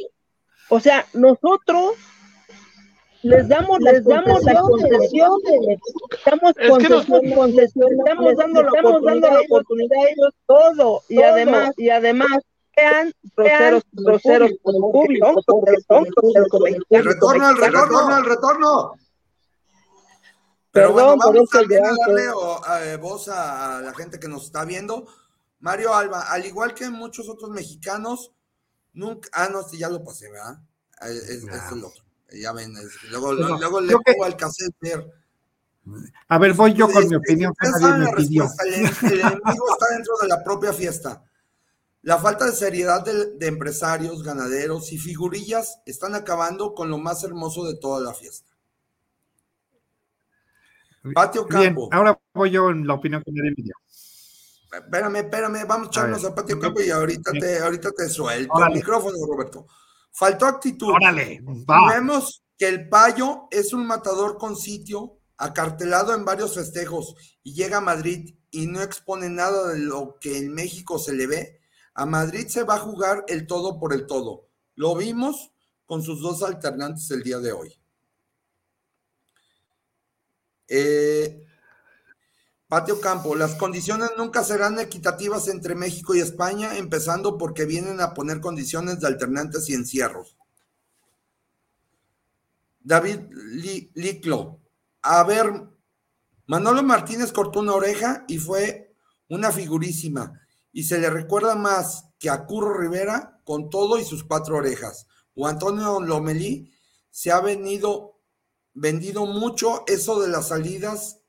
o sea, nosotros les damos, les damos la concesión, estamos concesión, estamos dando la oportunidad a ellos todo, y además, y además sean groseros, groseros con el público. El retorno, el retorno, el retorno. Pero bueno, vamos también a darle eh, voz a, la gente que nos está viendo. Mario Alba, al igual que muchos otros mexicanos, nunca. Ah, no, sí, ya lo pasé, ¿verdad? Ah, es, el otro. Ya ven, luego, luego le pongo al cassette A ver, voy yo con mi opinión. el, enemigo está dentro de la propia fiesta. La falta de seriedad de empresarios, ganaderos y figurillas están acabando con lo más hermoso de toda la fiesta. Patio Campo. ahora voy yo en la opinión que me dé Espérame, espérame, vamos a echarnos a, Patio Campo y ahorita te, ahorita te suelto el micrófono, Roberto. Faltó actitud. Órale, Vemos que el payo es un matador con sitio, acartelado en varios festejos, y llega a Madrid y no expone nada de lo que en México se le ve. A Madrid se va a jugar el todo por el todo. Lo vimos con sus dos alternantes el día de hoy. Eh, Patio Campo, las condiciones nunca serán equitativas entre México y España, empezando porque vienen a poner condiciones de alternantes y encierros. David Liclo, a ver, Manolo Martínez cortó una oreja y fue una figurísima, y se le recuerda más que a Curro Rivera con todo y sus cuatro orejas. O Antonio Lomelí se ha venido, vendido mucho eso de las salidas,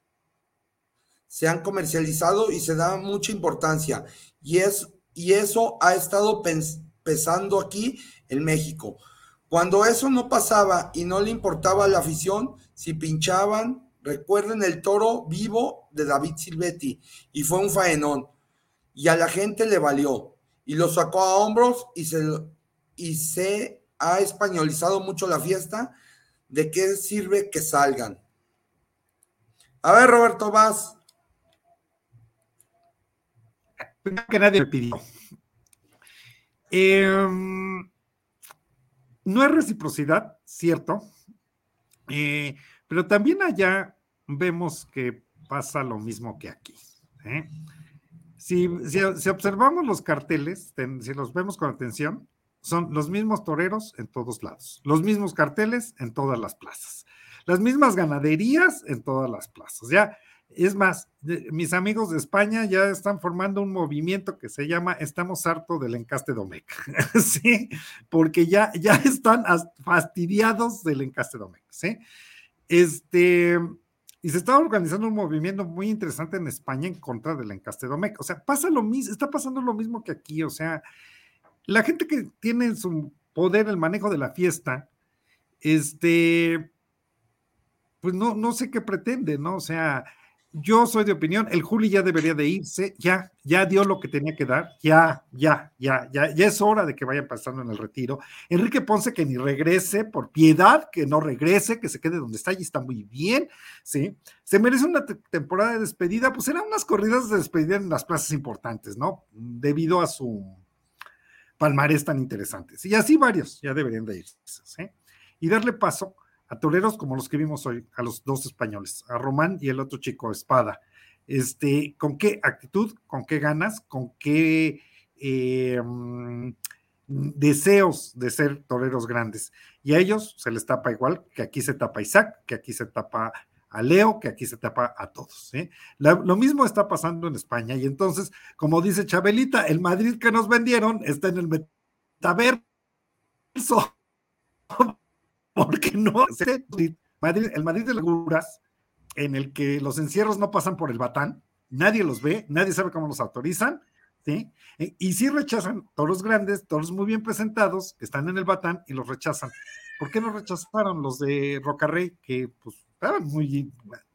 se han comercializado y se da mucha importancia. Y, es, y eso ha estado pesando aquí en México. Cuando eso no pasaba y no le importaba la afición, si pinchaban, recuerden el toro vivo de David Silvetti y fue un faenón. Y a la gente le valió y lo sacó a hombros y se, y se ha españolizado mucho la fiesta. ¿De qué sirve que salgan? A ver, Roberto, vas. Que nadie me pidió. Em, no es reciprocidad, cierto, eh, pero también allá vemos que pasa lo mismo que aquí. ¿eh? Si, observamos los carteles, si los vemos con atención, son los mismos toreros en todos lados, los mismos carteles en todas las plazas, las mismas ganaderías en todas las plazas. Ya, es más, mis amigos de España ya están formando un movimiento que se llama Estamos harto del encaste Domecq, ¿sí? Porque ya, ya están fastidiados del encaste Domecq, ¿sí? Este, y se está organizando un movimiento muy interesante en España en contra del encaste Domecq. O sea, pasa lo mismo, está pasando lo mismo que aquí. O sea, la gente que tiene en su poder el manejo de la fiesta, este, pues no, no sé qué pretende, ¿no? O sea, yo soy de opinión, el Juli ya debería de irse, ya, ya dio lo que tenía que dar, ya, ya, ya, ya, ya es hora de que vayan pasando en el retiro. Enrique Ponce que ni regrese, por piedad, que no regrese, que se quede donde está y está muy bien, ¿sí? Se merece una temporada de despedida, pues eran unas corridas de despedida en las plazas importantes, ¿no? Debido a su palmarés tan interesantes. Y así varios ya deberían de irse, ¿sí? Y darle paso a toreros como los que vimos hoy, a los dos españoles, a Román y el otro chico, Espada. Este, ¿Con qué actitud, con qué ganas, con qué eh, mm, deseos de ser toreros grandes? Y a ellos se les tapa igual que aquí se tapa Isaac, que aquí se tapa a Leo, que aquí se tapa a todos. lo mismo está pasando en España. Y entonces, como dice Chabelita, el Madrid que nos vendieron está en el metaverso porque no Madrid, el Madrid de las en el que los encierros no pasan por el batán, nadie los ve, nadie sabe cómo los autorizan, ¿sí? E, y sí rechazan toros grandes, toros muy bien presentados, que están en el batán y los rechazan. ¿Por qué no rechazaron los de Rocarrey, que pues estaban muy,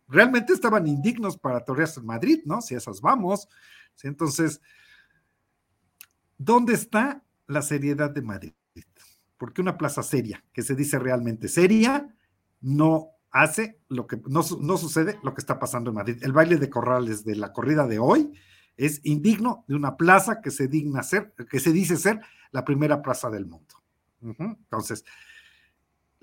realmente estaban indignos para torearse en Madrid, ¿no? Si esas vamos. Entonces, ¿dónde está la seriedad de Madrid? Porque una plaza seria, que se dice realmente seria, no hace lo que, no, no sucede lo que está pasando en Madrid. El baile de corrales de la corrida de hoy es indigno de una plaza que se digna ser, que se dice ser la primera plaza del mundo. Entonces,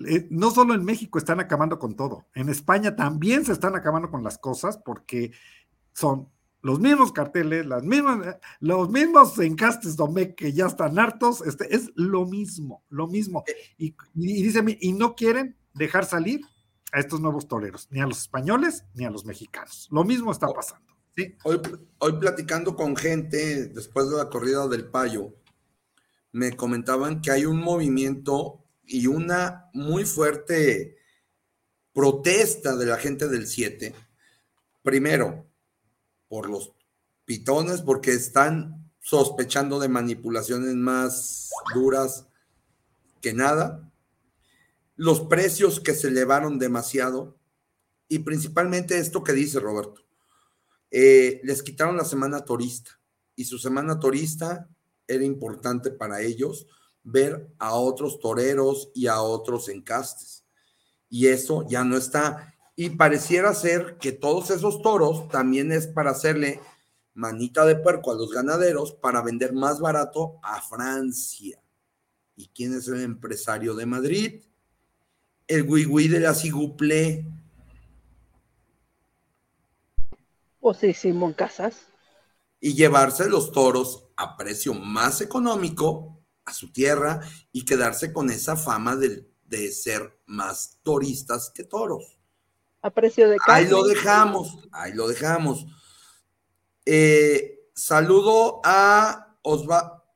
eh, no solo en México están acabando con todo, en España también se están acabando con las cosas porque son los mismos carteles, las mismas, los mismos encastes Domecq que ya están hartos, este, es lo mismo, lo mismo. Y, y, dice, y no quieren dejar salir a estos nuevos toreros, ni a los españoles ni a los mexicanos. Lo mismo está pasando. ¿sí? Hoy, hoy platicando con gente después de la corrida del Payo, me comentaban que hay un movimiento y una muy fuerte protesta de la gente del 7. Primero, por los pitones porque están sospechando de manipulaciones más duras que nada. Los precios que se elevaron demasiado y principalmente esto que dice Roberto. Eh, les quitaron la semana turista y su semana turista era importante para ellos ver a otros toreros y a otros encastes. Y eso ya no está. Y pareciera ser que todos esos toros también es para hacerle manita de puerco a los ganaderos para vender más barato a Francia. ¿Y quién es el empresario de Madrid? El Wigui de la Siguple. O sí, Simón Casas. Y llevarse los toros a precio más económico a su tierra y quedarse con esa fama de, de ser más turistas que toros a precio de Ahí lo dejamos, ahí lo dejamos. Eh, saludo a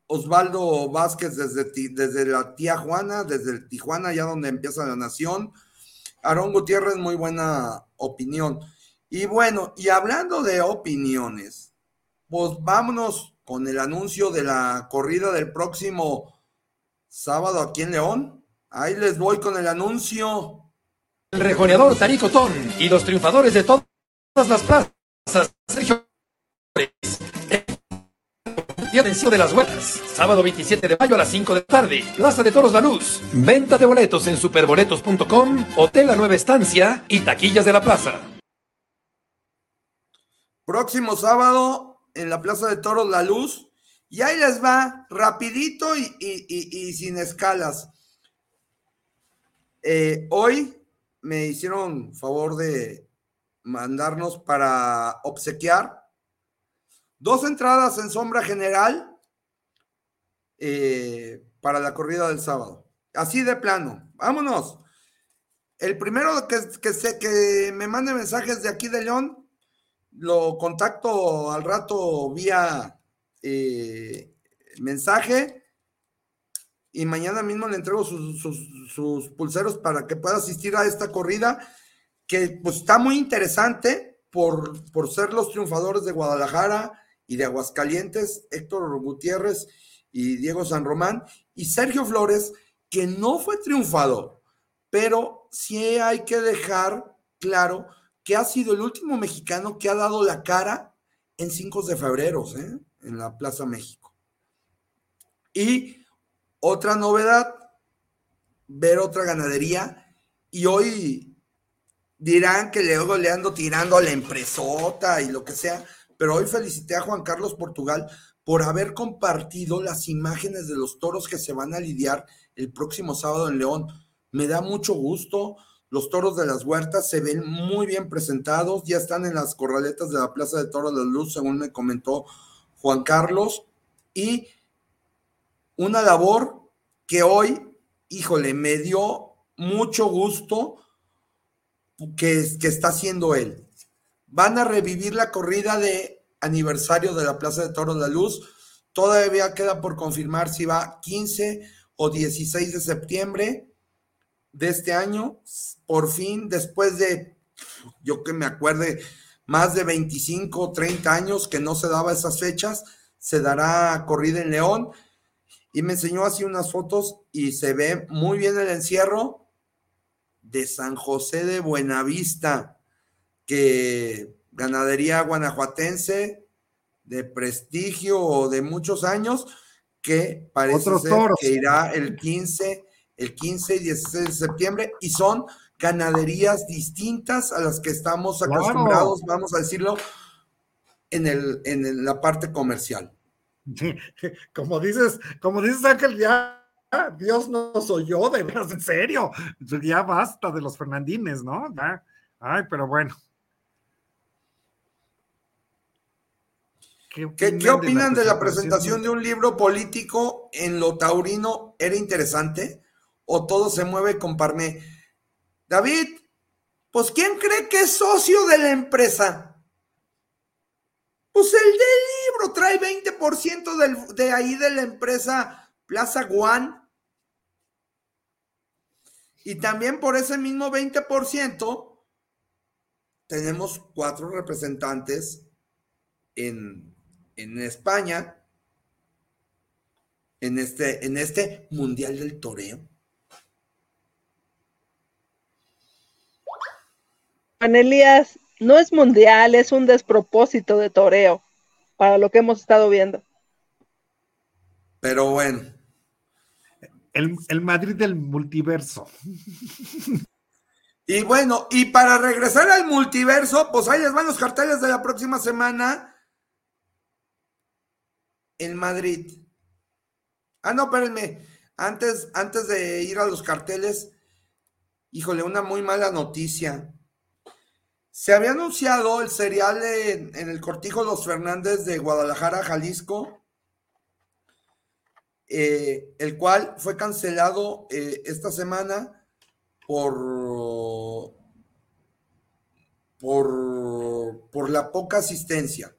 Osvaldo Vázquez desde, desde la tía Juana, desde Tijuana, ya donde empieza la nación. Aarón Gutiérrez, muy buena opinión. Y bueno, y hablando de opiniones, pues vámonos con el anuncio de la corrida del próximo sábado aquí en León. Ahí les voy con el anuncio. El rejoneador Taricotón y los triunfadores de todas las plazas, Sergio Día de las Huertas, sábado 27 de mayo a las 5 de la tarde, Plaza de Toros La Luz. Venta de boletos en superboletos.com, Hotel La Nueva Estancia y taquillas de la plaza. Próximo sábado en la Plaza de Toros La Luz. Y ahí les va, rapidito y, sin escalas. Eh, hoy me hicieron favor de mandarnos para obsequiar Dos entradas en sombra general eh, para la corrida del sábado. Así de plano. Vámonos. El primero que, que, que me mande mensajes de aquí de León, lo contacto al rato vía eh, mensaje y mañana mismo le entrego sus, sus, pulseros para que pueda asistir a esta corrida que pues está muy interesante por, por ser los triunfadores de Guadalajara, y de Aguascalientes, Héctor Gutiérrez y Diego San Román, y Sergio Flores, que no fue triunfador, pero sí hay que dejar claro que ha sido el último mexicano que ha dado la cara en 5 de febrero, ¿eh? en la Plaza México. Y otra novedad, ver otra ganadería, y hoy dirán que luego le ando tirando a la empresota y lo que sea, pero hoy felicité a Juan Carlos Portugal por haber compartido las imágenes de los toros que se van a lidiar el próximo sábado en León. Me da mucho gusto. Los toros de las huertas se ven muy bien presentados, ya están en las corraletas de la Plaza de Toros de la Luz, según me comentó Juan Carlos. Y una labor que hoy, híjole, me dio mucho gusto que, que está haciendo él van a revivir la corrida de aniversario de la Plaza de Toros de la Luz. Todavía queda por confirmar si va 15 o 16 de septiembre de este año. Por fin, después de, yo que me acuerde, más de 25 o 30 años que no se daba esas fechas, se dará corrida en León. Y me enseñó así unas fotos y se ve muy bien el encierro de San José de Buenavista que ganadería guanajuatense de prestigio o de muchos años que parece ser que irá el 15, el 15 y 16 de septiembre y son ganaderías distintas a las que estamos acostumbrados, vamos a decirlo, en, el, en la parte comercial. Como dices, como dices Ángel, ya Dios nos oyó, de veras, en serio, ya basta de los Fernandines, ¿no? ay, pero bueno, ¿Qué, opinan de la, presentación de un libro político en lo taurino? ¿Era interesante? ¿O todo se mueve con Parmé? David, pues ¿quién cree que es socio de la empresa? Pues el del libro trae 20% de ahí de la empresa Plaza One. Y también por ese mismo 20% tenemos cuatro representantes en en España, en este, en este Mundial del Toreo? Juan no es mundial, es un despropósito de toreo para lo que hemos estado viendo. Pero bueno. El, el Madrid del multiverso. Y bueno, y para regresar al multiverso, pues ahí les van los carteles de la próxima semana en Madrid. Ah, no, espérenme. Antes, antes de ir a los carteles, híjole, una muy mala noticia. Se había anunciado el serial en, el Cortijo Los Fernández de Guadalajara, Jalisco, eh, el cual fue cancelado eh, esta semana por, por, por la poca asistencia.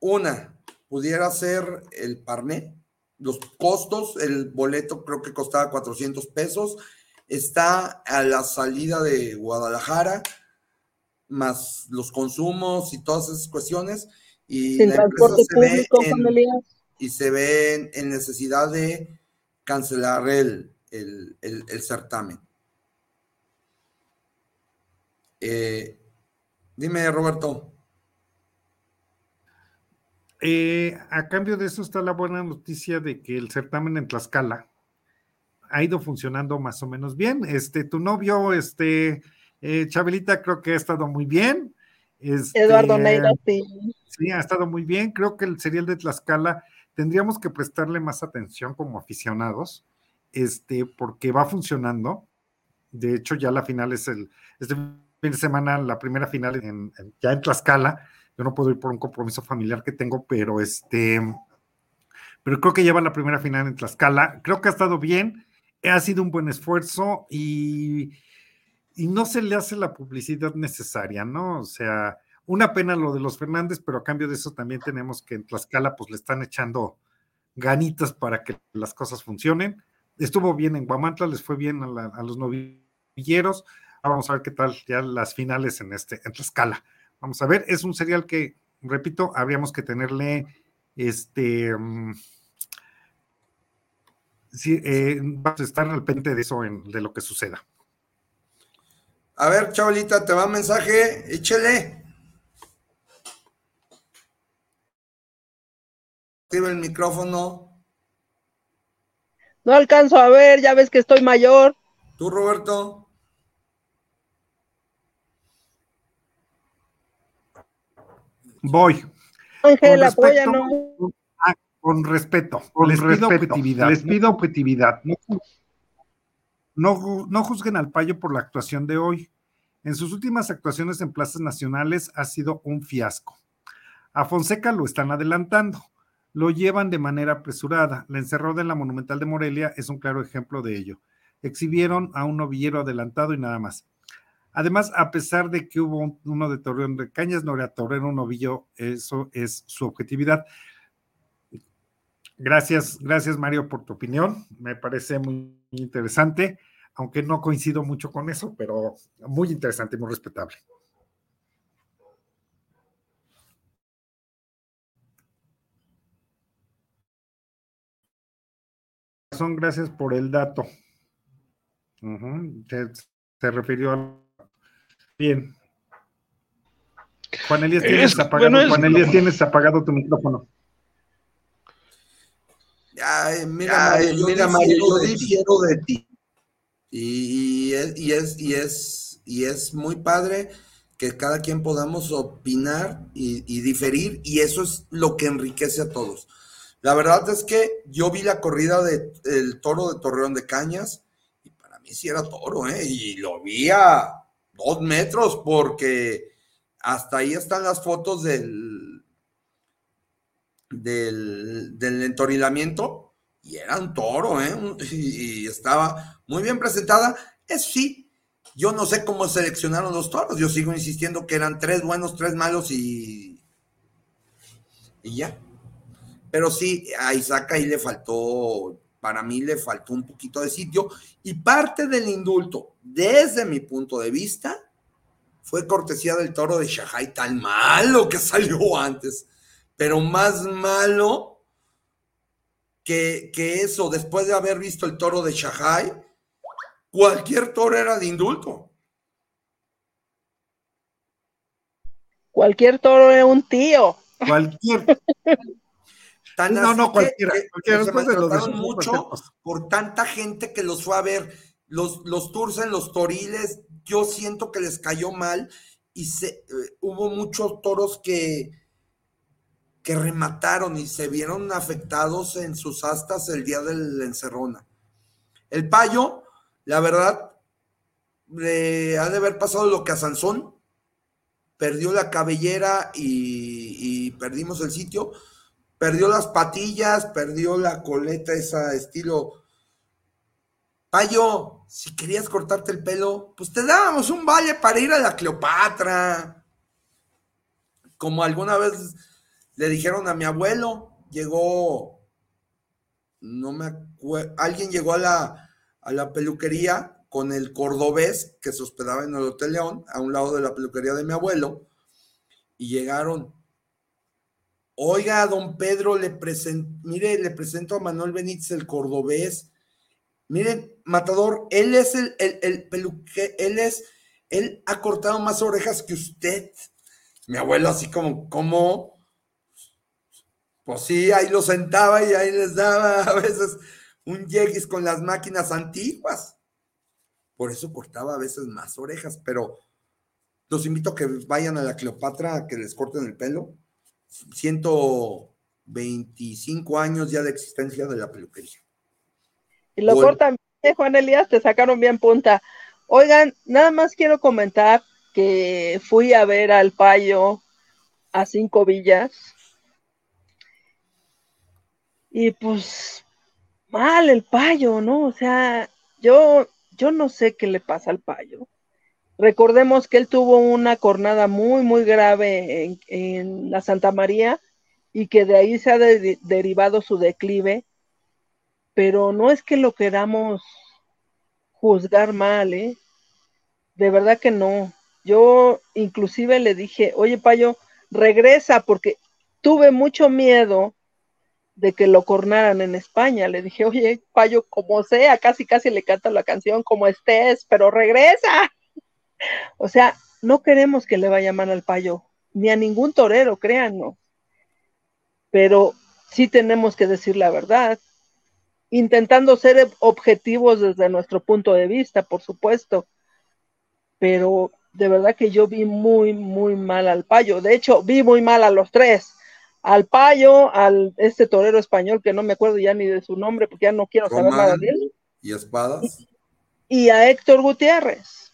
Una, pudiera ser el Parné. Los costos, el boleto creo que costaba 400 pesos. Está a la salida de Guadalajara, más los consumos y todas esas cuestiones. Y Sin transporte público, Y se ve en, necesidad de cancelar el, el certamen. Eh, dime, Roberto. Eh, a cambio de eso está la buena noticia de que el certamen en Tlaxcala ha ido funcionando más o menos bien. Este, tu novio, este, eh, Chabelita, creo que ha estado muy bien. Este, Eduardo Neira, sí. Sí, ha estado muy bien. Creo que el serial de Tlaxcala tendríamos que prestarle más atención como aficionados, este, porque va funcionando. De hecho, ya la final es el, este fin de semana, la primera final en, ya en Tlaxcala. Yo no puedo ir por un compromiso familiar que tengo, pero este, pero creo que lleva la primera final en Tlaxcala. Creo que ha estado bien, ha sido un buen esfuerzo y, y no se le hace la publicidad necesaria, ¿no? O sea, una pena lo de los Fernández, pero a cambio de eso también tenemos que en Tlaxcala pues le están echando ganitas para que las cosas funcionen. Estuvo bien en Guamantla, les fue bien a, los novilleros vamos a ver qué tal ya las finales en este, en escala. Vamos a ver, es un serial que, repito, habríamos que tenerle este. Mm, sí, eh, vamos a estar al pendiente de eso, de lo que suceda. A ver, chavalita, te va un mensaje, échele. Activa el micrófono. No alcanzo a ver, ya ves que estoy mayor. ¿Tú, Roberto? Voy. Ángel, ah, Con respeto, con les pido objetividad. Les pido objetividad. No, no juzguen al payo por la actuación de hoy. En sus últimas actuaciones en plazas nacionales ha sido un fiasco. A Fonseca lo están adelantando, lo llevan de manera apresurada. La encerrada en la Monumental de Morelia es un claro ejemplo de ello. Exhibieron a un novillero adelantado y nada más. Además, a pesar de que hubo uno de Torreón de Cañas, no era Torreón, un novillo, eso es su objetividad. Gracias, gracias Mario por tu opinión. Me parece muy interesante, aunque no coincido mucho con eso, pero muy interesante, muy respetable. Son gracias por el dato. se refirió a Bien. Juan Elías, tienes, apagado, tienes apagado tu micrófono. Ay, mira, mira, Mario, yo difiero de ti. Y, es, y, es, y, es, y es muy padre que cada quien podamos opinar y, diferir, y eso es lo que enriquece a todos. La verdad es que yo vi la corrida del toro de Torreón de Cañas, y para mí sí era toro, ¿eh? Y lo vi a dos metros, porque hasta ahí están las fotos del, del, del entorilamiento y era un toro, ¿eh? Y, estaba muy bien presentada. Eso sí, yo no sé cómo seleccionaron los toros. Yo sigo insistiendo que eran tres buenos, tres malos y, y ya. Pero sí, a Isaac ahí le faltó para mí le faltó un poquito de sitio y parte del indulto, desde mi punto de vista, fue cortesía del toro de Shahai, tan malo que salió antes, pero más malo que, que eso, después de haber visto el toro de Shahai, cualquier toro era de indulto. Cualquier toro era un tío. Cualquier. no, no, cualquiera. se mucho por tanta gente que los fue a ver. Los, los tours en los toriles, yo siento que les cayó mal y se, eh, hubo muchos toros que, que remataron y se vieron afectados en sus astas el día del encerrona. El payo, la verdad, le ha de haber pasado lo que a Sansón, perdió la cabellera y perdimos el sitio perdió las patillas, perdió la coleta, esa estilo. Payo, si querías cortarte el pelo, pues te dábamos un vale para ir a la Cleopatra. Como alguna vez le dijeron a mi abuelo, llegó, no me acuerdo, alguien llegó a la, a la peluquería con el cordobés que se hospedaba en el Hotel León, a un lado de la peluquería de mi abuelo, y llegaron. Oiga, don Pedro, le presento, mire, le presento a Manuel Benítez el cordobés. Miren, Matador, él es el, el, el peluque, él es, él ha cortado más orejas que usted. Mi abuelo así como, ¿cómo? Pues sí, ahí lo sentaba y ahí les daba a veces un yeguis con las máquinas antiguas. Por eso cortaba a veces más orejas, pero los invito a que vayan a la Cleopatra a que les corten el pelo. 125 años ya de existencia de la peluquería. Y lo cortan bien, Juan Elías, te sacaron bien punta. Oigan, nada más quiero comentar que fui a ver al payo a cinco villas. Y pues mal el payo, ¿no? O sea, yo, yo no sé qué le pasa al payo. Recordemos que él tuvo una cornada muy, muy grave en, la Santa María y que de ahí se ha derivado su declive, pero no es que lo queramos juzgar mal, ¿eh? De verdad que no. Yo inclusive le dije, oye Payo, regresa porque tuve mucho miedo de que lo cornaran en España. Le dije, oye, Payo, como sea, casi casi le canta la canción como estés, pero regresa. O sea, no queremos que le vaya mal al Payo, ni a ningún torero, créanlo. Pero sí tenemos que decir la verdad, intentando ser objetivos desde nuestro punto de vista, por supuesto. Pero de verdad que yo vi muy, muy mal al Payo. De hecho, vi muy mal a los tres. Al Payo, al este torero español que no me acuerdo ya ni de su nombre porque ya no quiero saber nada de él. Y espadas. Y a Héctor Gutiérrez.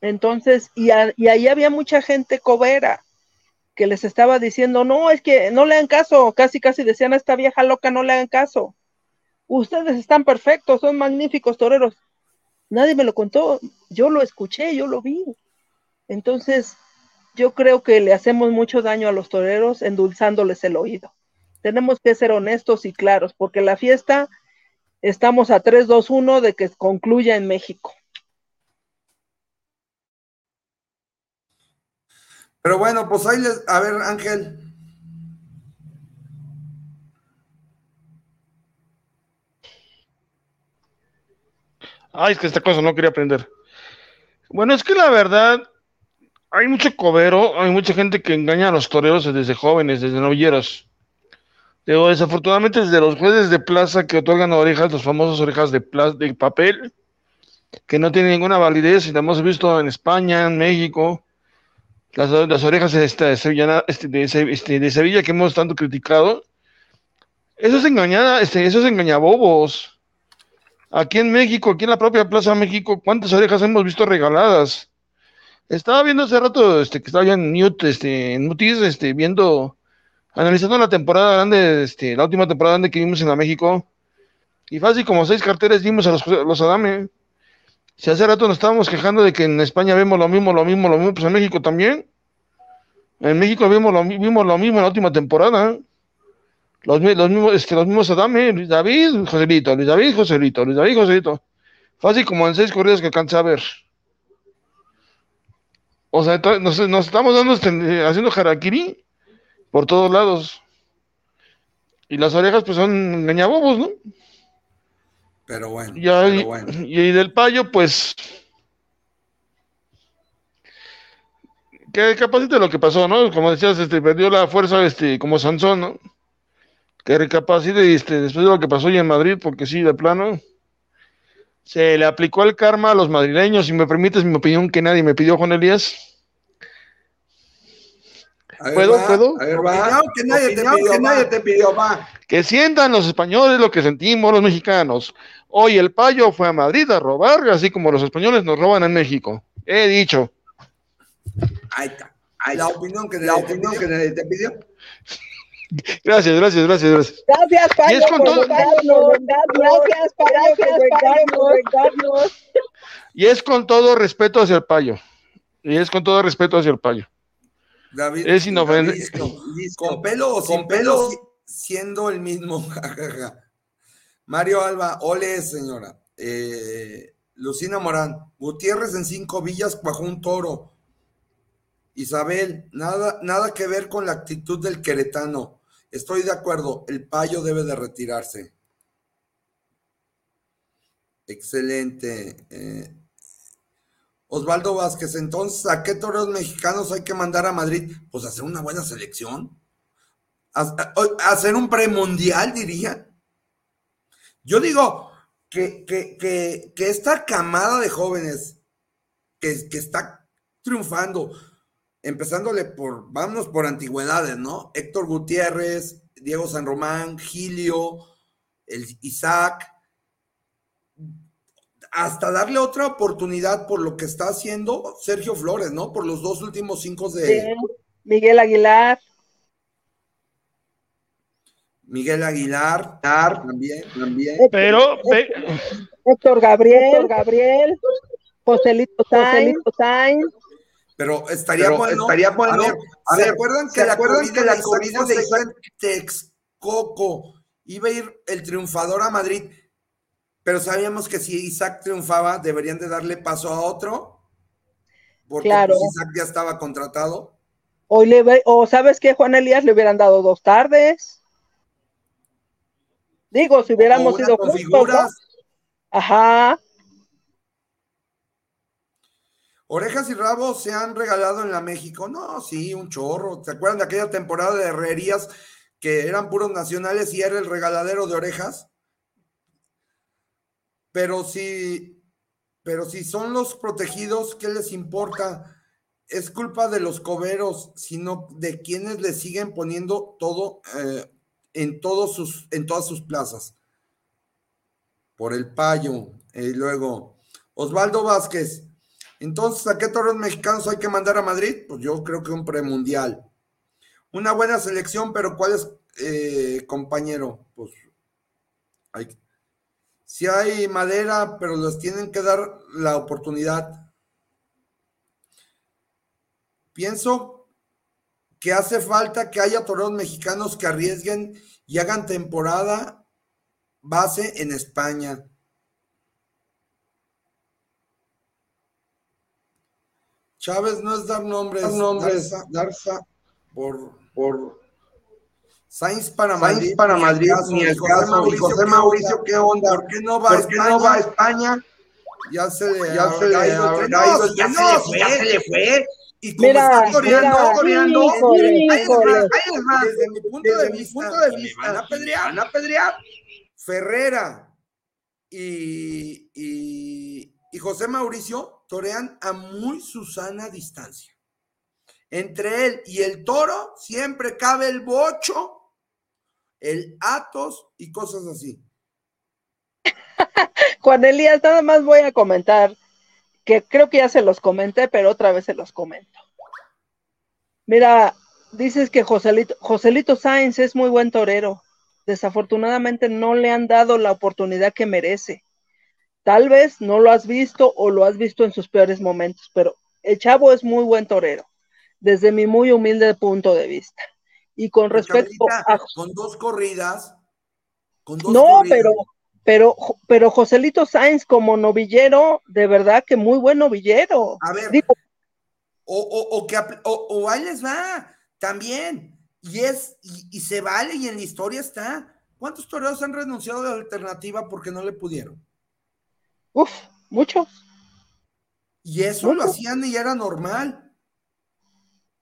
Entonces, y, y ahí había mucha gente cobera que les estaba diciendo, no, es que no le hagan caso, casi, casi decían a esta vieja loca, no le hagan caso. Ustedes están perfectos, son magníficos toreros. Nadie me lo contó, yo lo escuché, yo lo vi. Entonces, yo creo que le hacemos mucho daño a los toreros endulzándoles el oído. Tenemos que ser honestos y claros, porque la fiesta estamos a 3, 2, 1 de que concluya en México. Pero bueno, pues ahí les, a ver, Ángel. Ay, es que esta cosa no quería aprender. Bueno, es que la verdad, hay mucho cobero, hay mucha gente que engaña a los toreros desde jóvenes, desde novilleros. Desafortunadamente desde los jueces de plaza que otorgan orejas, las famosas orejas de, de papel, que no tienen ninguna validez, y la hemos visto en España, en México, las, orejas de, esta, de, Sevilla, este, este, de, Sevilla que hemos tanto criticado, eso es engañada, este, eso es engañabobos. Aquí en México, aquí en la propia Plaza México, ¿cuántas orejas hemos visto regaladas? Estaba viendo hace rato, este, que estaba ya en Mute, este, en Mutis, este, viendo, analizando la temporada grande, este, la última temporada grande que vimos en la México. Y fácil como seis carteles dimos a los, los Adame. Si hace rato nos estábamos quejando de que en España vemos lo mismo, lo mismo, lo mismo, pues en México también. En México vimos lo, vimos lo mismo en la última temporada. Los, los mismos, este, los mismos Adame, Luis David, Joselito, Luis David, Joselito, Luis David, Joselito. Fácil como en seis corridas que alcancé a ver. O sea, nos, estamos dando, este, haciendo harakiri por todos lados. Y las orejas, pues son engañabobos, ¿no? Pero bueno. Y, y del payo, pues. Que recapacite lo que pasó, ¿no? Como decías, este, perdió la fuerza, este, como Sansón, ¿no? Que recapacite, este, después de lo que pasó hoy en Madrid, porque sí, de plano. Se le aplicó el karma a los madrileños, si me permites mi opinión que nadie me pidió, Juan Elías. ¿Puedo? ¿Puedo? que nadie, te pidió, que nadie te pidió, va. Que sientan los españoles lo que sentimos los mexicanos. Hoy el payo fue a Madrid a robar, así como los españoles nos roban en México. He dicho. Ahí está. la opinión que, la opinión que nadie te pidió. Gracias, gracias, gracias, gracias. Gracias, Payo, y es con todo... Gracias, Payo, Y es con todo respeto hacia el payo. Y es con todo respeto hacia el payo. David, es inofensivo. Con pelo o sin pelo, siendo el mismo. Mario Alba, ole, señora. Eh, Lucina Morán, Gutiérrez en cinco villas bajo un toro. Isabel, nada, nada que ver con la actitud del queretano. Estoy de acuerdo, el payo debe de retirarse. Excelente. Eh, Osvaldo Vázquez, entonces, ¿a qué toros mexicanos hay que mandar a Madrid? Pues hacer una buena selección. Hacer un premundial, diría. Yo digo que, que, esta camada de jóvenes que, que está triunfando, empezándole por, vámonos por antigüedades, ¿no? Héctor Gutiérrez, Diego San Román, Gilio, el Isaac, hasta darle otra oportunidad por lo que está haciendo Sergio Flores, ¿no? Por los dos últimos cinco de. Miguel Aguilar. Miguel Aguilar, también, también. Pero. Héctor Gabriel, Héctor Gabriel, Joselito Sainz. Pero estaría bueno. Estaría bueno. ¿Se acuerdan que, la, acuerdan que la corrida de Texcoco iba a ir el triunfador a Madrid? Pero sabíamos que si Isaac triunfaba, deberían de darle paso a otro. Porque claro. Pues, Isaac ya estaba contratado. O, le, o sabes que Juan Elías le hubieran dado dos tardes. Digo, si hubiéramos sido figuras. Ajá. Orejas y rabos se han regalado en la México. No, sí, un chorro. ¿Se acuerdan de aquella temporada de herrerías que eran puros nacionales y era el regaladero de orejas? Pero si, pero si son los protegidos, ¿qué les importa? Es culpa de los coberos, sino de quienes le siguen poniendo todo eh, en, todos sus, en todas sus plazas. Por el payo. Y luego, Osvaldo Vázquez. Entonces, ¿a qué toros mexicanos hay que mandar a Madrid? Pues yo creo que un premundial. Una buena selección, pero ¿cuál es, eh, compañero? Pues hay, si hay madera, pero les tienen que dar la oportunidad. Pienso que hace falta que haya toreros mexicanos que arriesguen y hagan temporada base en España. Chávez no es dar nombres, dar nombres, Darza, por, por Sainz para Madrid, para Madrid ni el caso. Y José Mauricio, ¿qué onda? ¿Por qué no va, a, España? No va a España? Ya se le, ya se le, ha ido, no, ya, se le fue, ya se le fue. Y como mira, está coreando, coreando, desde mi punto de vista, punto de vista van a pedrear, van a pedrear. Ferrera y, y, y José Mauricio torean a muy susana distancia. Entre él y el toro siempre cabe el bocho el Atos y cosas así. Juan Elías, nada más voy a comentar, que creo que ya se los comenté, pero otra vez se los comento. Mira, dices que Joselito, Joselito Sáenz es muy buen torero. Desafortunadamente no le han dado la oportunidad que merece. Tal vez no lo has visto o lo has visto en sus peores momentos, pero el chavo es muy buen torero, desde mi muy humilde punto de vista. Y con respecto a... Con dos corridas. no, pero pero pero Joselito Sáenz como novillero, de verdad que muy buen novillero. A ver, o, o, que o, ahí les va, también. Y es, y, se vale, y en la historia está. ¿Cuántos toreros han renunciado a la alternativa porque no le pudieron? Uf, muchos. Y eso lo hacían y era normal.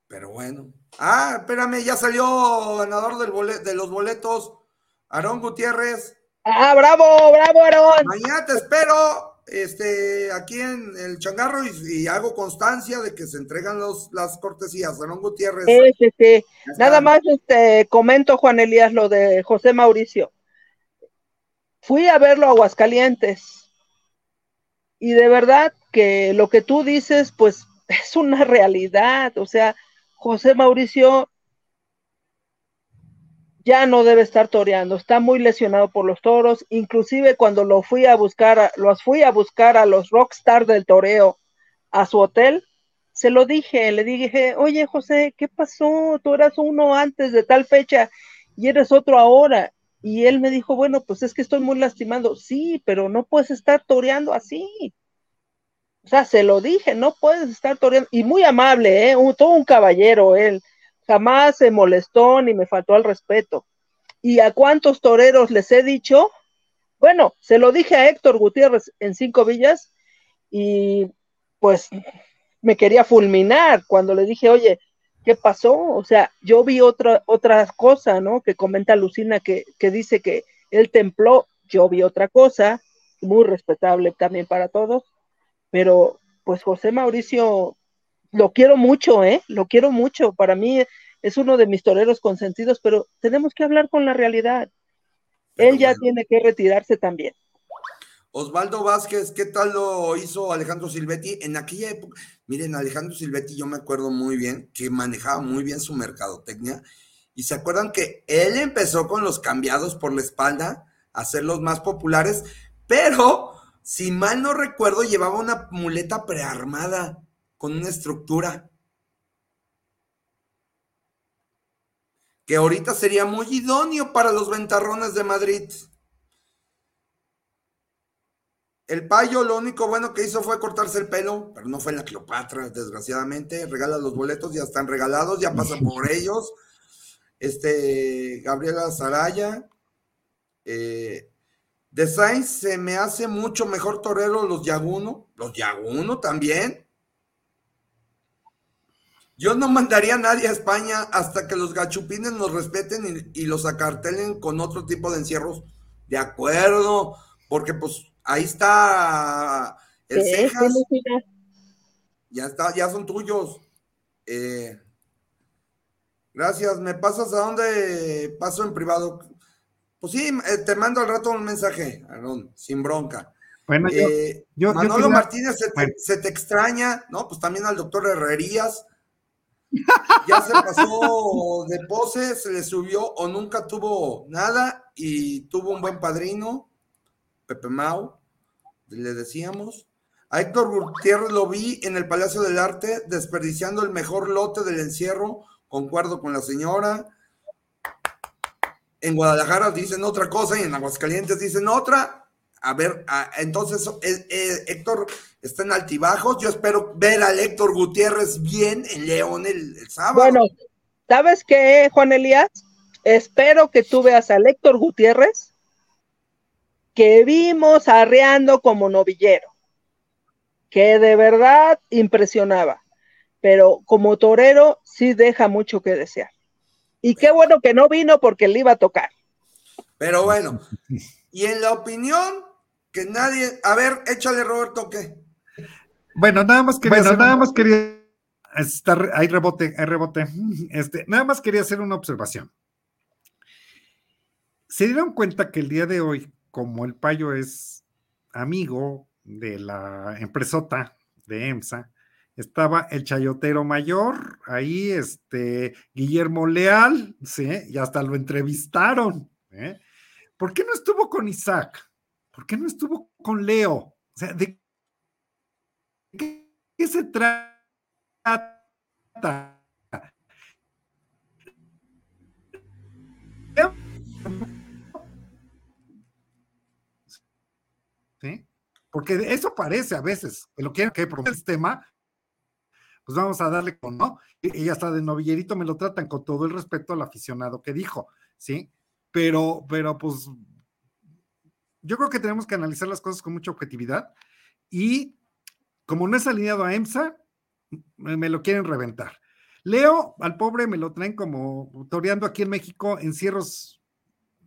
Pero bueno. Ah, espérame, ya salió ganador del de los boletos, Aarón Gutiérrez. Ah, bravo, bravo, Aarón. Mañana te espero, este, aquí en el changarro y, hago constancia de que se entregan los, las cortesías. Aarón Gutiérrez. Sí, sí, sí. Nada más este, comento, Juan Elías, lo de José Mauricio. Fui a verlo a Aguascalientes y de verdad que lo que tú dices, pues es una realidad, o sea, José Mauricio ya no debe estar toreando, está muy lesionado por los toros, inclusive cuando lo fui a buscar, los fui a buscar a los rockstar del toreo a su hotel, se lo dije, le dije, oye José, ¿qué pasó? Tú eras uno antes de tal fecha y eres otro ahora. Y él me dijo, bueno, pues es que estoy muy lastimado. Sí, pero no puedes estar toreando así. O sea, se lo dije, no puedes estar toreando. Y muy amable, ¿eh? todo un caballero él. Jamás se molestó ni me faltó al respeto. ¿Y a cuántos toreros les he dicho? Bueno, se lo dije a Héctor Gutiérrez en Cinco Villas y pues me quería fulminar cuando le dije, oye, ¿qué pasó? O sea, yo vi otra, otra cosa, ¿no? Que comenta Lucina que, que dice que él templó, yo vi otra cosa, muy respetable también para todos, pero pues José Mauricio, lo quiero mucho, ¿eh? Lo quiero mucho, para mí es uno de mis toreros consentidos, pero tenemos que hablar con la realidad. él ya tiene que retirarse también. Osvaldo Vázquez, ¿qué tal lo hizo Alejandro Silvetti? En aquella época, miren, Alejandro Silvetti, yo me acuerdo muy bien que manejaba muy bien su mercadotecnia. Y se acuerdan que él empezó con los cambiados por la espalda, a ser los más populares, pero si mal no recuerdo, llevaba una muleta prearmada con una estructura. Que ahorita sería muy idóneo para los ventarrones de Madrid. El payo lo único bueno que hizo fue cortarse el pelo, pero no fue la Cleopatra, desgraciadamente. Regala los boletos, ya están regalados, ya pasan por ellos. Este, Gabriela Saraya. Eh, de se me hace mucho mejor torero los Yaguno. Los Yaguno también. Yo no mandaría a nadie a España hasta que los gachupines nos respeten y, y los acartelen con otro tipo de encierros. De acuerdo, porque pues Ahí está el Cejas. Ya está, ya son tuyos. Eh, gracias. ¿Me pasas a dónde paso en privado? Pues sí, eh, te mando al rato un mensaje, Aaron, sin bronca. Bueno, eh, Manolo Martínez se te, extraña, ¿no? Pues también al doctor Herrerías. Ya se pasó de pose, se le subió o nunca tuvo nada y tuvo un buen padrino, Pepe Mau le decíamos. A Héctor Gutiérrez lo vi en el Palacio del Arte desperdiciando el mejor lote del encierro, concuerdo con la señora. En Guadalajara dicen otra cosa y en Aguascalientes dicen otra. A ver, entonces eh, eh, Héctor está en altibajos. Yo espero ver al Héctor Gutiérrez bien en León el, sábado. Bueno, ¿sabes qué, Juan Elías? Espero que tú veas al Héctor Gutiérrez que vimos arreando como novillero, que de verdad impresionaba, pero como torero sí deja mucho que desear. Y qué bueno que no vino porque le iba a tocar. Pero bueno, y en la opinión que nadie, a ver, échale Roberto, ¿qué? Bueno, nada más quería, bueno, nada más quería estar, hay rebote, hay rebote. Este, nada más quería hacer una observación. Se dieron cuenta que el día de hoy, como el payo es amigo de la empresota de EMSA, estaba el chayotero mayor, ahí este Guillermo Leal, ¿sí? y hasta lo entrevistaron. ¿eh? ¿Por qué no estuvo con Isaac? ¿Por qué no estuvo con Leo? O sea, ¿de qué se trata? Porque eso parece a veces, que lo quieren que por el sistema, pues vamos a darle con, ¿no? Y, hasta de novillerito me lo tratan con todo el respeto al aficionado que dijo, ¿sí? Pero, pero pues yo creo que tenemos que analizar las cosas con mucha objetividad y como no es alineado a EMSA, me lo quieren reventar. Leo, al pobre me lo traen como toreando aquí en México encierros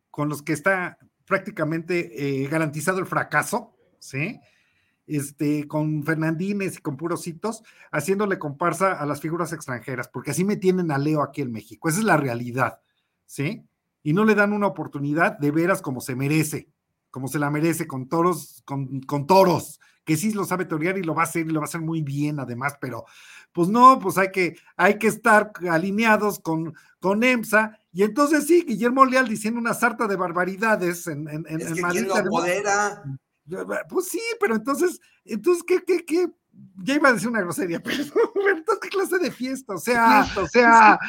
con los que está prácticamente eh, garantizado el fracaso, ¿sí? Este, con Fernandines y con Purositos, haciéndole comparsa a las figuras extranjeras, porque así me tienen a Leo aquí en México. Esa es la realidad, ¿sí? Y no le dan una oportunidad de veras como se merece, como se la merece, con toros, con, con toros, que sí lo sabe torear y lo va a hacer y lo va a hacer muy bien además, pero pues no, pues hay que, hay que estar alineados con, con EMSA. Y entonces sí, Guillermo Leal diciendo una sarta de barbaridades en, en, es que ¿quién lo apodera? Pues sí, pero entonces, entonces, ¿qué, qué, qué? ya iba a decir una grosería, pero ¿qué clase de fiesta? O sea, o sea,